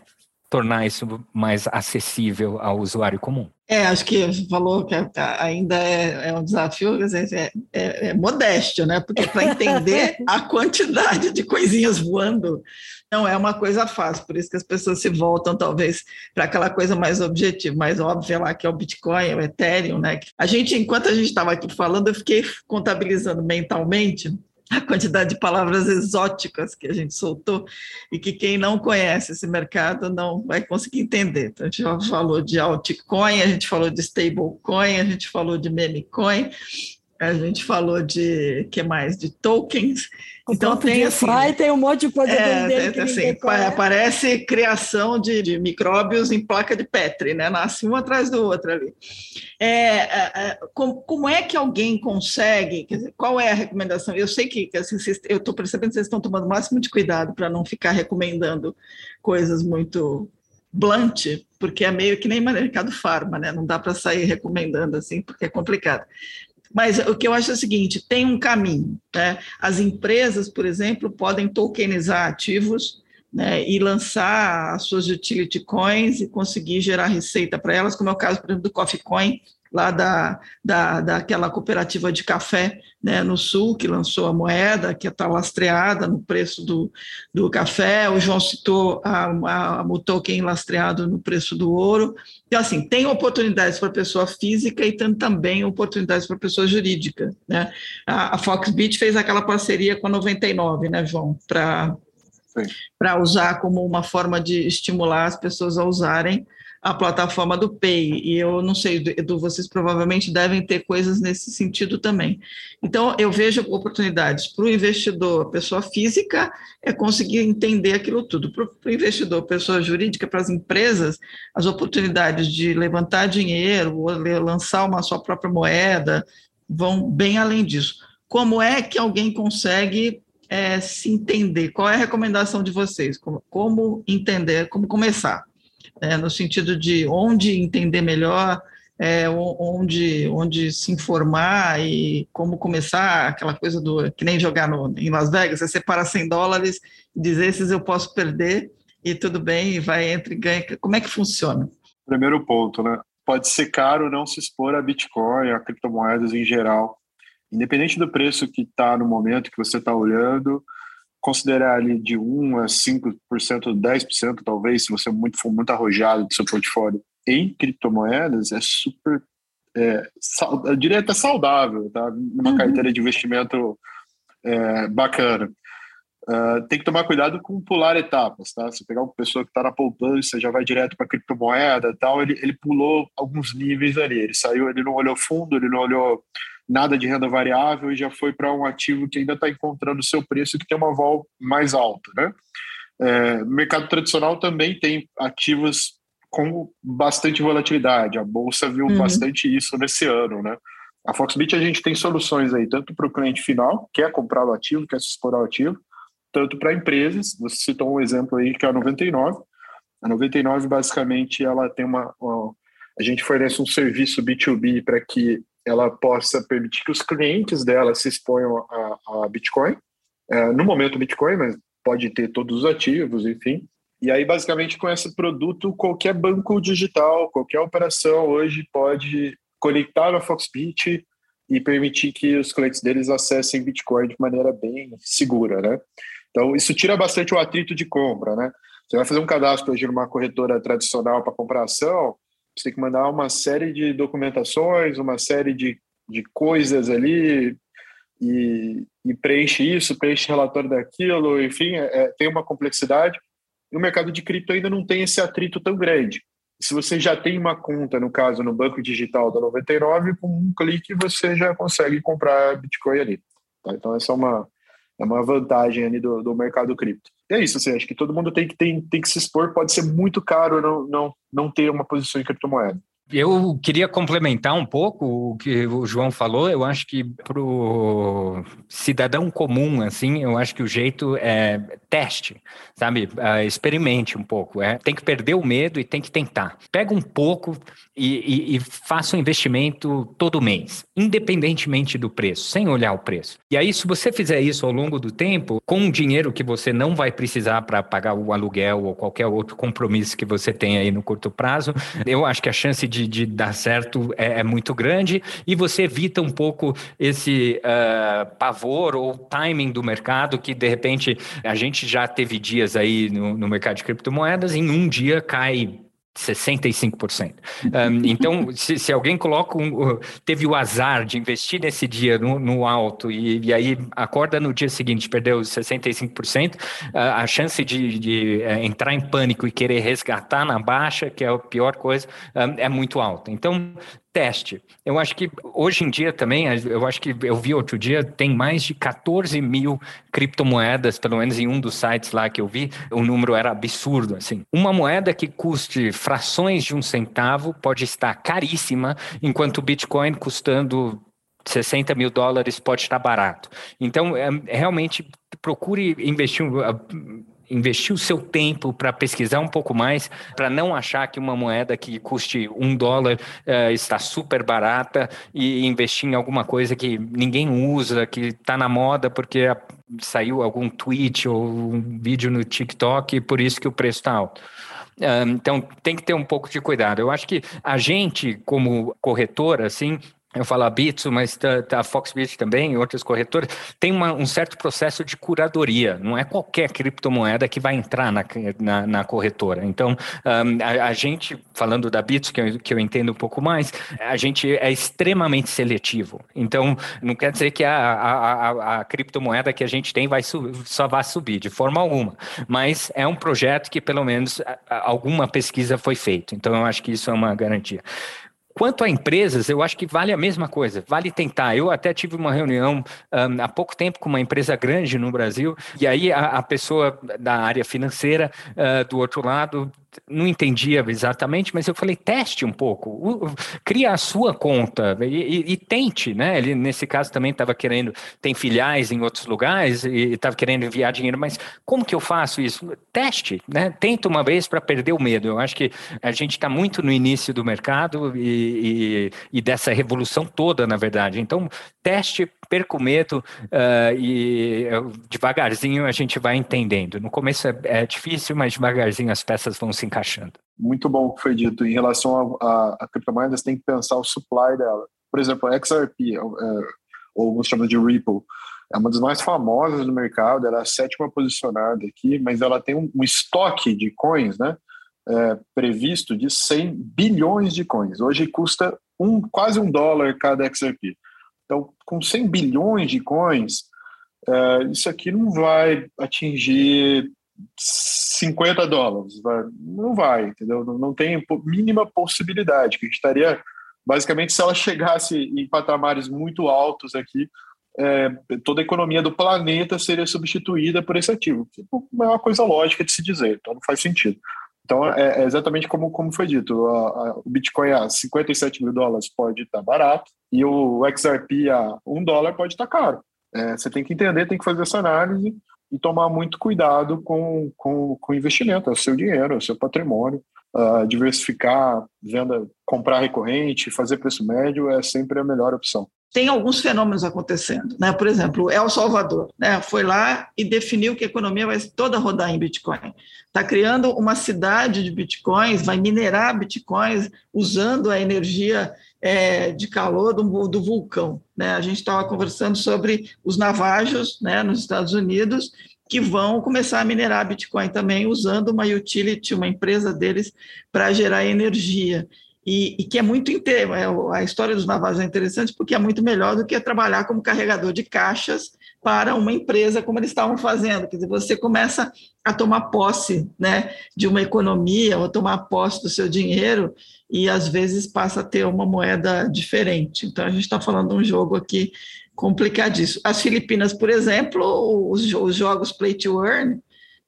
tornar isso mais acessível ao usuário comum. É, acho que falou que ainda é, é um desafio, é, é, é modesto, né? Porque para entender a quantidade de coisinhas voando não é uma coisa fácil, por isso que as pessoas se voltam talvez para aquela coisa mais objetiva, mais óbvia lá que é o Bitcoin, o Ethereum, né? A gente, enquanto a gente estava aqui falando, eu fiquei contabilizando mentalmente a quantidade de palavras exóticas que a gente soltou e que quem não conhece esse mercado não vai conseguir entender. Então, a gente já falou de altcoin, a gente falou de stablecoin, a gente falou de memecoin, a gente falou de que mais de tokens então tem assim, tem um monte de coisa é, dele que assim, Parece criação de, de, micróbios em placa de Petri, né? Nasce um atrás do outro ali. É, é, é como, como, é que alguém consegue? Dizer, qual é a recomendação? Eu sei que assim, vocês, eu estou percebendo que vocês estão tomando o máximo de cuidado para não ficar recomendando coisas muito blunt, porque é meio que nem mercado farma, né? Não dá para sair recomendando assim, porque é complicado. Mas o que eu acho é o seguinte: tem um caminho. Né? As empresas, por exemplo, podem tokenizar ativos né, e lançar as suas utility coins e conseguir gerar receita para elas, como é o caso, por exemplo, do Coffee Coin, lá da, da, daquela cooperativa de café né, no Sul, que lançou a moeda, que está lastreada no preço do, do café. O João citou a, a, o token lastreado no preço do ouro. Então, assim, tem oportunidades para pessoa física e tem também oportunidades para pessoa jurídica. Né? A, a Foxbit fez aquela parceria com a 99, né, João, para usar como uma forma de estimular as pessoas a usarem a plataforma do Pay. E eu não sei, Edu, vocês provavelmente devem ter coisas nesse sentido também. Então, eu vejo oportunidades para o investidor, pessoa física, é conseguir entender aquilo tudo. Para o investidor, pessoa jurídica, para as empresas, as oportunidades de levantar dinheiro, ou lançar uma sua própria moeda, vão bem além disso. Como é que alguém consegue é, se entender? Qual é a recomendação de vocês? Como, como entender, como começar? É, no sentido de onde entender melhor, é, onde, onde se informar e como começar aquela coisa do que nem jogar no, em Las Vegas, você separa 100 dólares e diz esses eu posso perder e tudo bem, e vai entre ganha. Como é que funciona? Primeiro ponto, né? Pode ser caro não se expor a Bitcoin, a criptomoedas em geral. independente do preço que está no momento que você está olhando, considerar ali de 1 a 5%, 10%, talvez, se você muito, for muito arrojado do seu portfólio em criptomoedas, é super, é, eu diria até saudável, tá? Uma uhum. carteira de investimento é, bacana. Uh, tem que tomar cuidado com pular etapas, tá? Se pegar uma pessoa que está na poupança, já vai direto para criptomoeda tal, ele, ele pulou alguns níveis ali. Ele saiu, ele não olhou fundo, ele não olhou nada de renda variável e já foi para um ativo que ainda está encontrando o seu preço que tem uma vol mais alta, né? É, mercado tradicional também tem ativos com bastante volatilidade. A bolsa viu uhum. bastante isso nesse ano, né? A Foxbit a gente tem soluções aí tanto para o cliente final, quer comprar o ativo, quer se explorar o ativo, tanto para empresas. Você citou um exemplo aí que é a 99. A 99 basicamente ela tem uma, uma a gente fornece um serviço B2B para que ela possa permitir que os clientes dela se exponham a, a Bitcoin. É, no momento Bitcoin, mas pode ter todos os ativos, enfim. E aí, basicamente, com esse produto, qualquer banco digital, qualquer operação hoje pode conectar na Foxbit e permitir que os clientes deles acessem Bitcoin de maneira bem segura, né? Então, isso tira bastante o atrito de compra, né? Você vai fazer um cadastro hoje numa corretora tradicional para comprar ação, você tem que mandar uma série de documentações, uma série de, de coisas ali, e, e preenche isso, preenche relatório daquilo, enfim, é, é, tem uma complexidade. E o mercado de cripto ainda não tem esse atrito tão grande. Se você já tem uma conta, no caso, no banco digital da 99, com um clique você já consegue comprar Bitcoin ali. Tá? Então, essa é uma, é uma vantagem ali do, do mercado cripto. É isso, assim, acho que todo mundo tem que, tem, tem que se expor, pode ser muito caro não, não, não ter uma posição em criptomoeda. Eu queria complementar um pouco o que o João falou. Eu acho que para o cidadão comum, assim, eu acho que o jeito é teste, sabe? Uh, experimente um pouco. É, tem que perder o medo e tem que tentar. Pega um pouco e, e, e faça um investimento todo mês, independentemente do preço, sem olhar o preço. E aí, se você fizer isso ao longo do tempo, com um dinheiro que você não vai precisar para pagar o aluguel ou qualquer outro compromisso que você tem aí no curto prazo, eu acho que a chance de de, de dar certo é, é, muito grande e você evita um pouco esse uh, pavor ou timing do mercado que de repente a gente já teve dias aí no, no mercado de criptomoedas em um dia cai 65%. Um, então, se, se, alguém coloca um, teve o azar de investir nesse dia no, no alto e, e, aí acorda no dia seguinte perdeu 65%, a, a chance de, de é, entrar em pânico e querer resgatar na baixa, que é a pior coisa, um, é muito alta. Então, teste. Eu acho que hoje em dia também, eu acho que eu vi outro dia, tem mais de 14 mil criptomoedas, pelo menos em um dos sites lá que eu vi, o número era absurdo, assim. Uma moeda que custe frações de um centavo pode estar caríssima, enquanto o Bitcoin custando 60 mil dólares pode estar barato. Então, é, realmente, procure investir investir o seu tempo para pesquisar um pouco mais, para não achar que uma moeda que custe um dólar uh, está super barata e investir em alguma coisa que ninguém usa, que está na moda porque saiu algum tweet ou um vídeo no TikTok e por isso que o preço está alto. Então tem que ter um pouco de cuidado. Eu acho que a gente, como corretora, assim, eu falo a Bitso, mas tá, tá a Foxbit também, outras corretoras, tem uma, um certo processo de curadoria. Não é qualquer criptomoeda que vai entrar na, na, na corretora. Então, um, a, a, gente, falando da Bitso, que eu, que eu entendo um pouco mais, a gente é extremamente seletivo. Então, não quer dizer que a, a, a, a criptomoeda que a gente tem vai só vai subir, de forma alguma. Mas é um projeto que, pelo menos, alguma pesquisa foi feita. Então, eu acho que isso é uma garantia. Quanto a empresas, eu acho que vale a mesma coisa, vale tentar. Eu até tive uma reunião um, há pouco tempo com uma empresa grande no Brasil, e aí a, a pessoa da área financeira uh, do outro lado não entendia exatamente, mas eu falei, teste um pouco, cria a sua conta e, e, e tente, né? Ele, nesse caso, também estava querendo, tem filiais em outros lugares e estava querendo enviar dinheiro, mas como que eu faço isso? Teste, né? Tenta uma vez para perder o medo. Eu acho que a gente está muito no início do mercado e, e, dessa revolução toda, na verdade. Então, teste, perca o medo uh, e devagarzinho a gente vai entendendo. No começo é, é difícil, mas devagarzinho as peças vão se encaixando. Muito bom o que foi dito. Em relação a, a, a criptomoedas, tem que pensar o supply dela. Por exemplo, a XRP, é, ou alguns chamam de Ripple. É uma das mais famosas do mercado, ela é a sétima posicionada aqui, mas ela tem um, um estoque de coins, né? É, previsto de 100 bilhões de coins. Hoje custa um, quase um dólar cada XRP. Então, com 100 bilhões de coins, é, isso aqui não vai atingir 50 dólares. Não vai, entendeu? Não, tem mínima possibilidade. Que a gente estaria, basicamente, se ela chegasse em patamares muito altos aqui, é, toda a economia do planeta seria substituída por esse ativo. É uma coisa lógica de se dizer, então não faz sentido. Então, é, é exatamente como, como foi dito: a, a, o Bitcoin a 57 mil dólares pode estar barato e o XRP a 1 dólar pode estar caro. É, você tem que entender, tem que fazer essa análise e tomar muito cuidado com, com, com investimento, é o seu dinheiro, é o seu patrimônio. Uh, diversificar, venda, comprar recorrente, fazer preço médio é sempre a melhor opção tem alguns fenômenos acontecendo, né? Por exemplo, El Salvador, né? Foi lá e definiu que a economia vai toda rodar em Bitcoin. Está criando uma cidade de bitcoins, vai minerar bitcoins usando a energia é, de calor do, do vulcão. Né? A gente estava conversando sobre os navajos, né? Nos Estados Unidos que vão começar a minerar Bitcoin também usando uma utility, uma empresa deles para gerar energia e, e, que é muito. É, a história dos navais é interessante porque é muito melhor do que trabalhar como carregador de caixas para uma empresa como eles estavam fazendo. Quer dizer, você começa a tomar posse né, de uma economia ou tomar posse do seu dinheiro e às vezes passa a ter uma moeda diferente. Então a gente está falando de um jogo aqui complicadíssimo. As Filipinas, por exemplo, os, os jogos Play to Earn,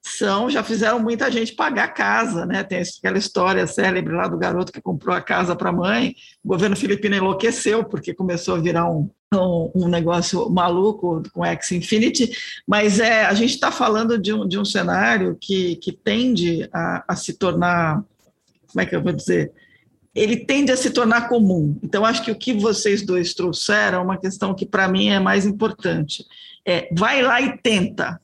são, já fizeram muita gente pagar casa, né? Tem aquela história célebre lá do garoto que comprou a casa para a mãe. O governo filipino enlouqueceu porque começou a virar um, um, um negócio maluco com X Infinity, mas é, a gente está falando de um, de um cenário que, que tende a, a se tornar, como é que eu vou dizer? Ele tende a se tornar comum. Então, acho que o que vocês dois trouxeram é uma questão que, para mim, é mais importante. É, vai lá e tenta,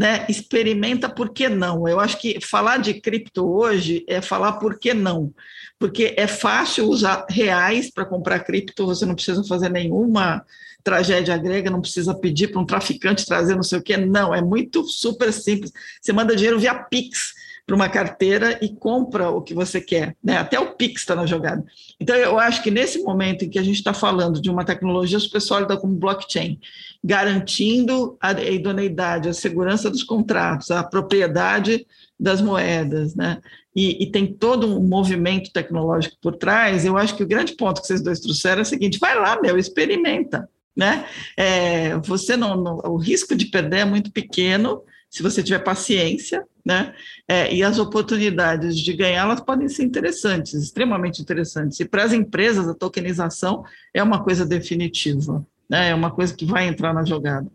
né, experimenta por que não. Eu acho que falar de cripto hoje é falar por que não, porque é fácil usar reais para comprar cripto, você não precisa fazer nenhuma tragédia grega, não precisa pedir para um traficante trazer não sei o que, não, é muito super simples. Você manda dinheiro via Pix para uma carteira e compra o que você quer. Né? Até o Pix está na jogada. Então, eu acho que nesse momento em que a gente está falando de uma tecnologia super sólida como blockchain, garantindo a idoneidade, a segurança dos contratos, a propriedade das moedas, né? E, e, tem todo um movimento tecnológico por trás, eu acho que o grande ponto que vocês dois trouxeram é o seguinte: vai lá, meu, experimenta. Né? É, você não, não, o risco de perder é muito pequeno se você tiver paciência, né? É, e as oportunidades de ganhá-las podem ser interessantes, extremamente interessantes. E para as empresas, a tokenização é uma coisa definitiva, né? É uma coisa que vai entrar na jogada.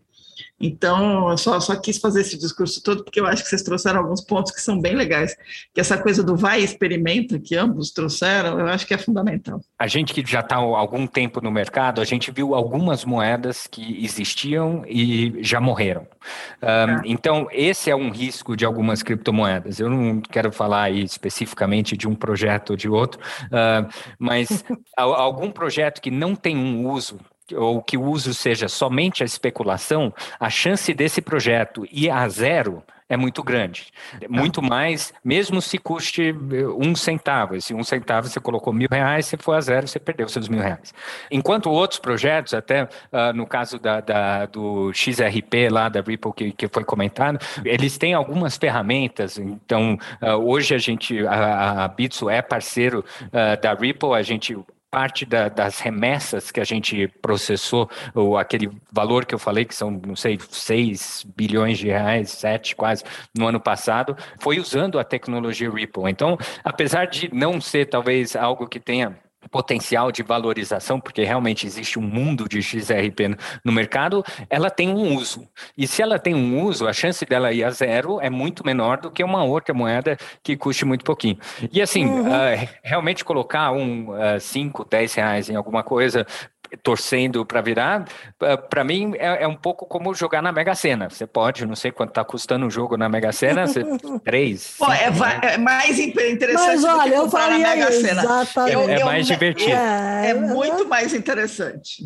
Então, eu só, só quis fazer esse discurso todo porque eu acho que vocês trouxeram alguns pontos que são bem legais. Que essa coisa do vai e experimenta, que ambos trouxeram, eu acho que é fundamental. A gente que já está há algum tempo no mercado, a gente viu algumas moedas que existiam e já morreram. Um, então, esse é um risco de algumas criptomoedas. Eu não quero falar aí especificamente de um projeto ou de outro, uh, mas algum projeto que não tem um uso ou que o uso seja somente a especulação, a chance desse projeto ir a zero é muito grande. Tá. Muito mais, mesmo se custe eh, um centavo. Esse um centavo você colocou mil reais, se for a zero, você perdeu seus mil reais. Enquanto outros projetos, até uh, no caso da, da, do XRP lá da Ripple que, que foi comentado, eles têm algumas ferramentas. Então, uh, hoje a gente, a, a Bitso é parceiro uh, da Ripple, a gente parte da, das remessas que a gente processou, ou aquele valor que eu falei, que são, não sei, 6 bilhões de reais, 7 quase, no ano passado, foi usando a tecnologia Ripple. Então, apesar de não ser talvez algo que tenha potencial de valorização, porque realmente existe um mundo de XRP no mercado, ela tem um uso. E se ela tem um uso, a chance dela ir a zero é muito menor do que uma outra moeda que custe muito pouquinho. E assim, uhum. uh, realmente colocar um 5, uh, 10 reais em alguma coisa torcendo para virar, para mim é, é, um pouco como jogar na Mega Sena. Você pode, não sei quanto está custando um jogo na Mega Sena, você, três. Pô, é, né? é, mais interessante Mas, olha, eu falei na Mega Sena. Exatamente. É, é mais divertido. É, é muito mais interessante.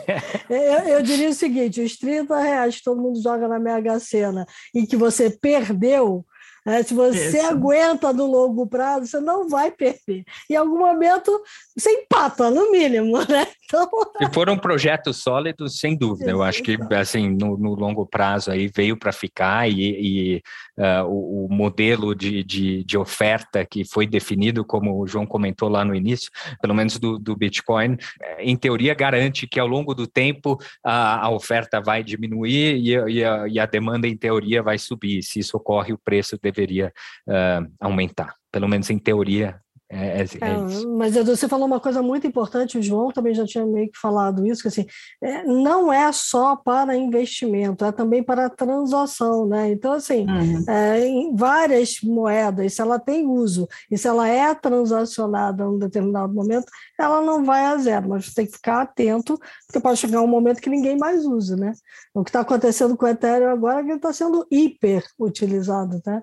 eu, eu, diria o seguinte: os 30 reais que todo mundo joga na Mega Sena e que você perdeu é, se você Isso. aguenta no longo prazo, você não vai perder. Em algum momento, você empata, no mínimo, né? Então... E foram projetos sólidos, sem dúvida. Eu acho que, assim, no, no longo prazo aí veio para ficar e, e uh, o, o, modelo de, de, de, oferta que foi definido, como o João comentou lá no início, pelo menos do, do Bitcoin, em teoria garante que ao longo do tempo a, a oferta vai diminuir e, e, a, e a demanda, em teoria, vai subir. Se isso ocorre, o preço deve deveria uh, aumentar. Pelo menos em teoria, é, é, é mas Edu, você falou uma coisa muito importante, o João também já tinha meio que falado isso, que assim, é, não é só para investimento, é também para transação, né? Então, assim, uhum. É, em várias moedas, se ela tem uso e se ela é transacionada em um determinado momento, ela não vai a zero, mas você tem que ficar atento, porque pode chegar um momento que ninguém mais usa, né? O que está acontecendo com o Ethereum agora é que ele está sendo hiper utilizado, né?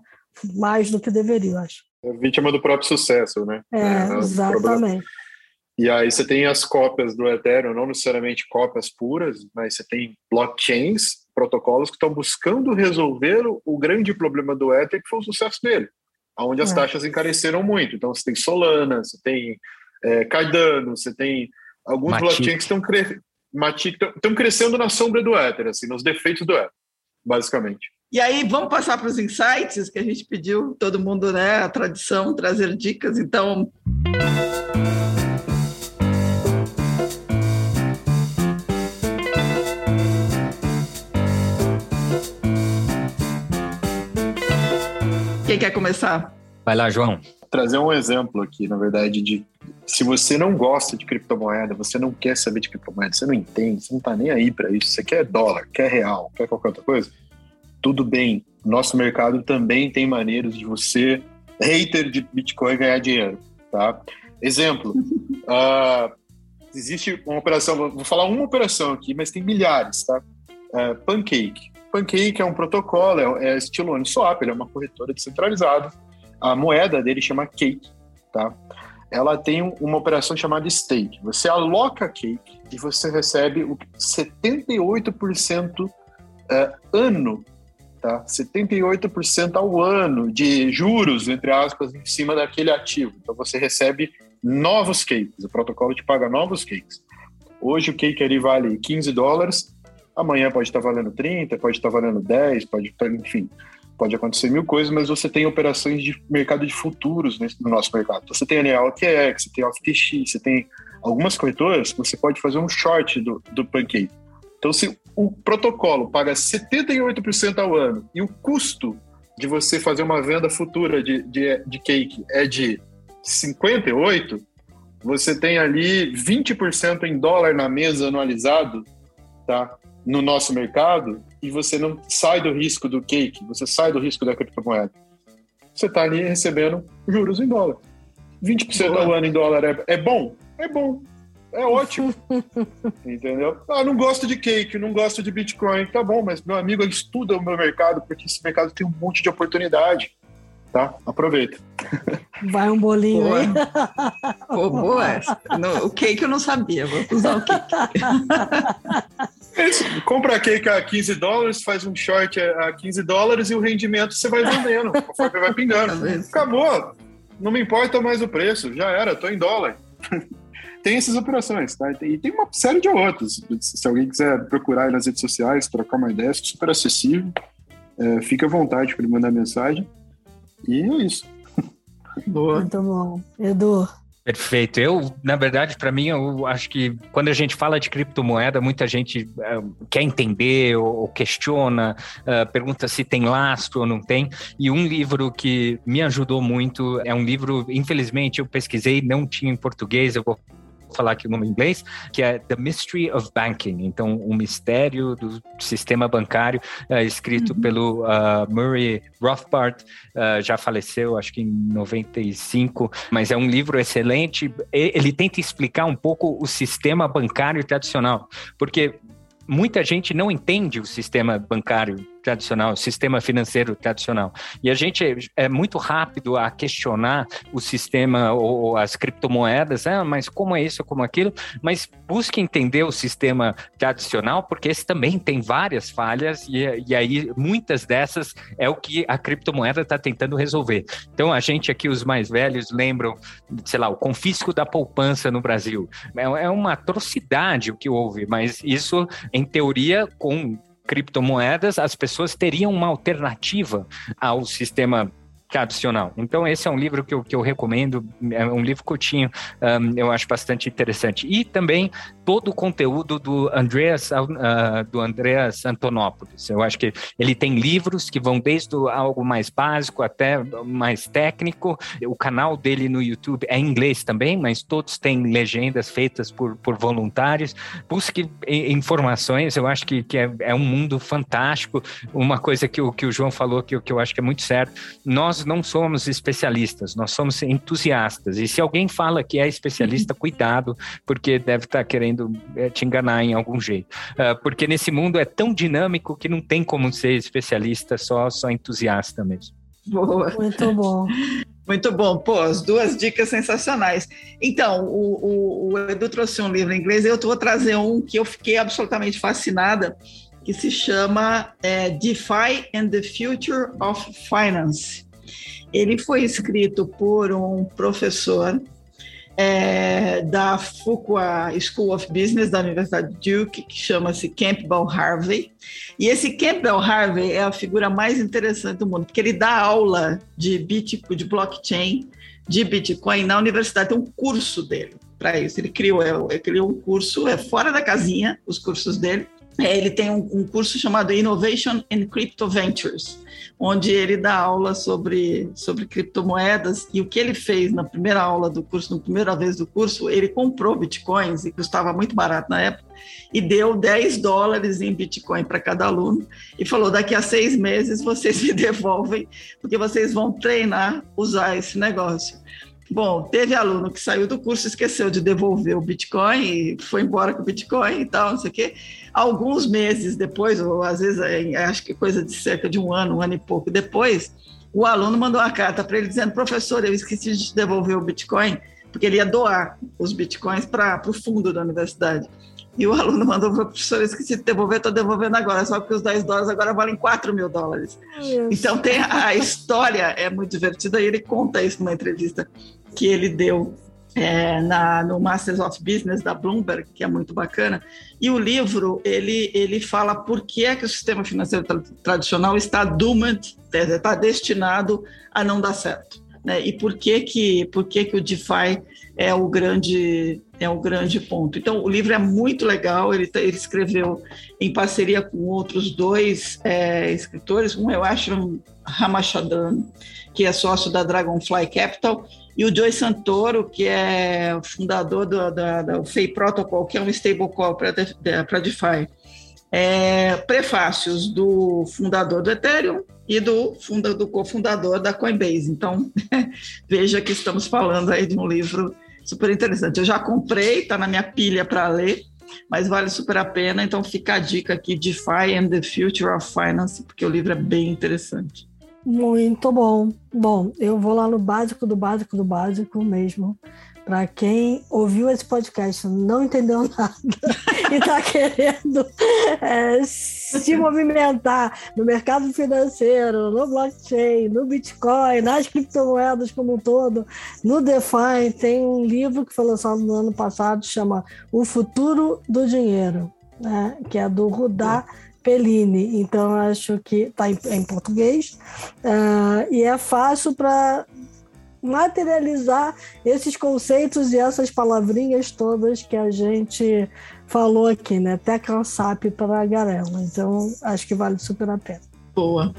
Mais do que deveria, eu acho. É vítima do próprio sucesso, né? É, é exatamente. E aí você tem as cópias do Ethereum, não necessariamente cópias puras, mas você tem blockchains, protocolos que estão buscando resolver o grande problema do Ether, que foi o sucesso dele, onde as é. taxas encareceram muito. Então você tem Solana, você tem é, Cardano, você tem alguns Matic. blockchains que estão cre... crescendo na sombra do Ether, assim, nos defeitos do Ether, basicamente. E aí, vamos passar para os insights que a gente pediu, todo mundo, né? A tradição, trazer dicas. Então. Quem quer começar? Vai lá, João. Trazer um exemplo aqui, na verdade, de se você não gosta de criptomoeda, você não quer saber de criptomoeda, você não entende, você não está nem aí para isso, você quer dólar, quer real, quer qualquer outra coisa, tudo bem. Nosso mercado também tem maneiras de você, hater de Bitcoin, ganhar dinheiro, tá? Exemplo, uh, existe uma operação, vou falar uma operação aqui, mas tem milhares, tá? Uh, Pancake. Pancake é um protocolo, é, é estilo Uniswap, ele é uma corretora descentralizada. A moeda dele chama Cake, tá? Ela tem uma operação chamada Stake. Você aloca Cake e você recebe o 78% uh, ano tá? 78% ao ano de juros, entre aspas, em cima daquele ativo. Então você recebe novos cakes, o protocolo te paga novos cakes. Hoje o cake ali vale 15 dólares, amanhã pode estar valendo 30, pode estar valendo 10, pode enfim, pode acontecer mil coisas, mas você tem operações de mercado de futuros no nosso mercado. Então, você tem a NeoQX, você tem a FTX, você tem algumas corretoras você pode fazer um short do, do Pancake. Então, se o protocolo paga 78% ao ano e o custo de você fazer uma venda futura de, de, de cake é de 58%, você tem ali 20% em dólar na mesa anualizado, tá? No nosso mercado, e você não sai do risco do cake, você sai do risco da criptomoeda. Você está ali recebendo juros em dólar. 20% Boa. ao ano em dólar é, é bom? É bom. É ótimo. Entendeu? Ah, não gosto de cake, não gosto de Bitcoin. Tá bom, mas meu amigo estuda o meu mercado, porque esse mercado tem um monte de oportunidade. Tá? Aproveita. Vai um bolinho boa. aí. Pô, boa essa. No, o cake eu não sabia, vou usar o cake. Isso, compra cake a 15 dólares, faz um short a 15 dólares e o rendimento você vai vendendo, conforme vai pingando. Acabou. Não me importa mais o preço, já era, tô em dólar tem essas operações, tá? E tem uma série de outras. Se alguém quiser procurar nas redes sociais, trocar uma ideia, é super acessível. É, fica à vontade para me mandar mensagem. E é isso. Boa. Muito bom. Edu. Perfeito. Eu, na verdade, para mim, eu acho que quando a gente fala de criptomoeda, muita gente uh, quer entender ou, ou questiona, uh, pergunta se tem lastro ou não tem. E um livro que me ajudou muito é um livro, infelizmente, eu pesquisei, não tinha em português, eu vou falar aqui o nome em inglês, que é The Mystery of Banking. Então, o mistério do sistema bancário, uh, escrito uhum. pelo uh, Murray Rothbard, uh, já faleceu, acho que em 95, mas é um livro excelente. Ele tenta explicar um pouco o sistema bancário tradicional, porque muita gente não entende o sistema bancário tradicional, sistema financeiro tradicional. E a gente é, é muito rápido a questionar o sistema ou, as criptomoedas, ah, mas como é isso, como aquilo, mas busque entender o sistema tradicional, porque esse também tem várias falhas e, e aí muitas dessas é o que a criptomoeda está tentando resolver. Então a gente aqui, os mais velhos, lembram, sei lá, o confisco da poupança no Brasil. É, é uma atrocidade o que houve, mas isso, em teoria, com criptomoedas, as pessoas teriam uma alternativa ao sistema tradicional. Então, esse é um livro que eu, que eu recomendo, é um livro curtinho, um, eu acho bastante interessante. E também todo o conteúdo do Andreas, uh, do Andreas Antonopoulos. Eu acho que ele tem livros que vão desde algo mais básico até mais técnico. O canal dele no YouTube é em inglês também, mas todos têm legendas feitas por, por voluntários. Busque informações, eu acho que, que é, é um mundo fantástico. Uma coisa que o, que o João falou que, que eu acho que é muito certo, nós não somos especialistas, nós somos entusiastas. E se alguém fala que é especialista, cuidado, porque deve estar querendo querendo é, te enganar em algum jeito. Uh, porque nesse mundo é tão dinâmico que não tem como ser especialista, só, só entusiasta mesmo. Boa. Muito bom. Muito bom, pô, as duas dicas sensacionais. Então, o, o, o Edu trouxe um livro em inglês, eu vou trazer um que eu fiquei absolutamente fascinada, que se chama é, DeFi and the Future of Finance. Ele foi escrito por um professor é, da Fuqua School of Business da Universidade Duke, que chama-se Campbell Harvey. E esse Campbell Harvey é a figura mais interessante do mundo, porque ele dá aula de Bitcoin, de blockchain, de Bitcoin na universidade. Tem um curso dele para isso. Ele criou, ele criou um curso, é fora da casinha, os cursos dele. É, ele tem um, um curso chamado Innovation in Crypto Ventures onde ele dá aula sobre, sobre criptomoedas. E o que ele fez na primeira aula do curso, na primeira vez do curso, ele comprou bitcoins, e custava muito barato na época, e deu 10 dólares em bitcoin para cada aluno, e falou: daqui a seis meses vocês me devolvem, porque vocês vão treinar usar esse negócio. Bom, teve aluno que saiu do curso, esqueceu de devolver o Bitcoin e foi embora com o Bitcoin e tal, não sei o quê. Alguns meses depois, ou às vezes, é, acho que coisa de cerca de um ano, um ano e pouco depois, o aluno mandou uma carta para ele dizendo: professor, eu esqueci de devolver o Bitcoin, porque ele ia doar os Bitcoins para o fundo da universidade. E o aluno mandou para o professor, eu esqueci de devolver, estou devolvendo agora, só que os 10 dólares agora valem 4 mil dólares. Então tem a história, é muito divertida, e ele conta isso numa entrevista que ele deu é, na, no Masters of Business da Bloomberg, que é muito bacana. E o livro ele, ele fala por que é que o sistema financeiro tra tradicional está doomed, está destinado a não dar certo. Né? E por que que, por que que o DeFi é o grande é o grande ponto. Então, o livro é muito legal. Ele, tá, ele escreveu em parceria com outros dois é, escritores. Um é o Ashram Ramachandran, que é sócio da Dragonfly Capital, e o Joy Santoro, que é fundador do, da FEI Protocol, que é um stablecoin para DeFi. É, prefácios do fundador do Ethereum e do, funda, do cofundador da Coinbase. Então, veja que estamos falando aí de um livro super interessante. Eu já comprei, está na minha pilha para ler, mas vale super a pena. Então fica a dica aqui, DeFi and the Future of Finance, porque o livro é bem interessante. Muito bom. Bom, eu vou lá no básico do básico do básico mesmo. Para quem ouviu esse podcast não entendeu nada e está querendo é, se movimentar no mercado financeiro, no blockchain, no Bitcoin, nas criptomoedas como um todo, no DeFi, tem um livro que foi lançado no ano passado, chama O Futuro do Dinheiro, né? que é do Rudá Pellini. Então, acho que está em, em, português uh, e é fácil para materializar esses conceitos e essas palavrinhas todas que a gente falou aqui, né? Tecla SAP para a Garela. Então, acho que vale super a pena. Boa.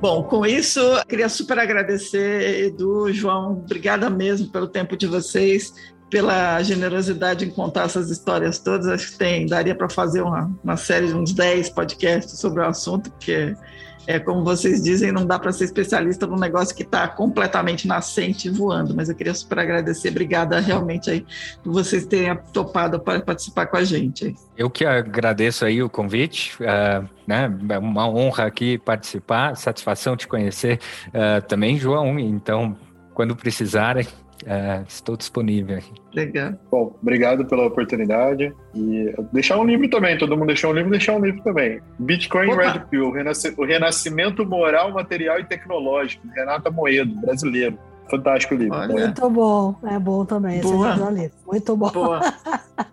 Bom, com isso, queria super agradecer, Edu, João, obrigada mesmo pelo tempo de vocês, pela generosidade em contar essas histórias todas. Acho que tem, daria para fazer uma, uma série de uns 10 podcasts sobre o assunto, porque é, como vocês dizem, não dá para ser especialista num negócio que está completamente nascente voando, mas eu queria super agradecer, obrigada realmente aí por vocês terem topado para participar com a gente. Eu que agradeço aí o convite, uh, né? É uma honra aqui participar, satisfação te conhecer uh, também, João. Então, quando precisarem, é, estou disponível. Legal. Bom, obrigado pela oportunidade. E deixar um livro também, todo mundo deixou um livro, deixar um livro também. Bitcoin Opa. Red Pill, o renascimento moral, material e tecnológico, Renata Moedo, brasileiro. Fantástico livro. Olha. Muito bom, é bom também. Boa. Esse Muito bom. Boa.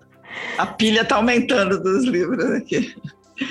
A pilha está aumentando dos livros aqui.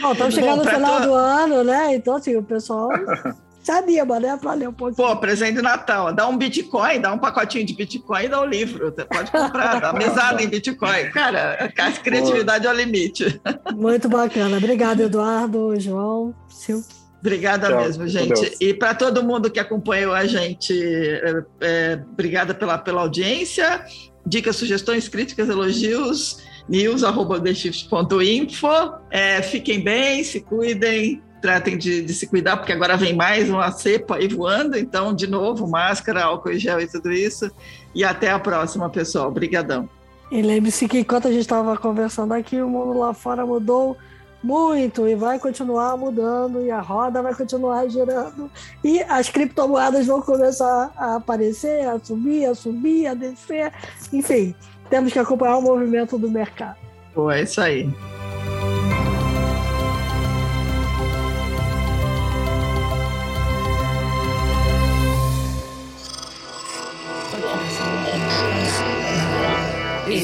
Bom, estamos chegando bom, no final tua... do ano, né? Então, assim, o pessoal anima, né? Para ler um pouquinho. Pô, presente de Natal. Dá um Bitcoin, dá um pacotinho de Bitcoin e dá um livro. Você pode comprar, dá mesada em Bitcoin. Cara, a criatividade Pô. é o limite. Muito bacana. Obrigada, Eduardo, João, Sil. Obrigada Tchau, mesmo, gente. E para todo mundo que acompanhou a gente, é, é, obrigada pela, pela audiência. Dicas, sugestões, críticas, elogios, news.theshift.info. É, fiquem bem, se cuidem, tratem de, de, se cuidar, porque agora vem mais uma cepa aí voando, então, de novo, máscara, álcool e gel e tudo isso. E até a próxima, pessoal. Obrigadão. E lembre-se que enquanto a gente estava conversando aqui, o mundo lá fora mudou muito e vai continuar mudando e a roda vai continuar girando e as criptomoedas vão começar a aparecer, a subir, a subir, a descer, enfim, temos que acompanhar o movimento do mercado. Pô, é isso aí.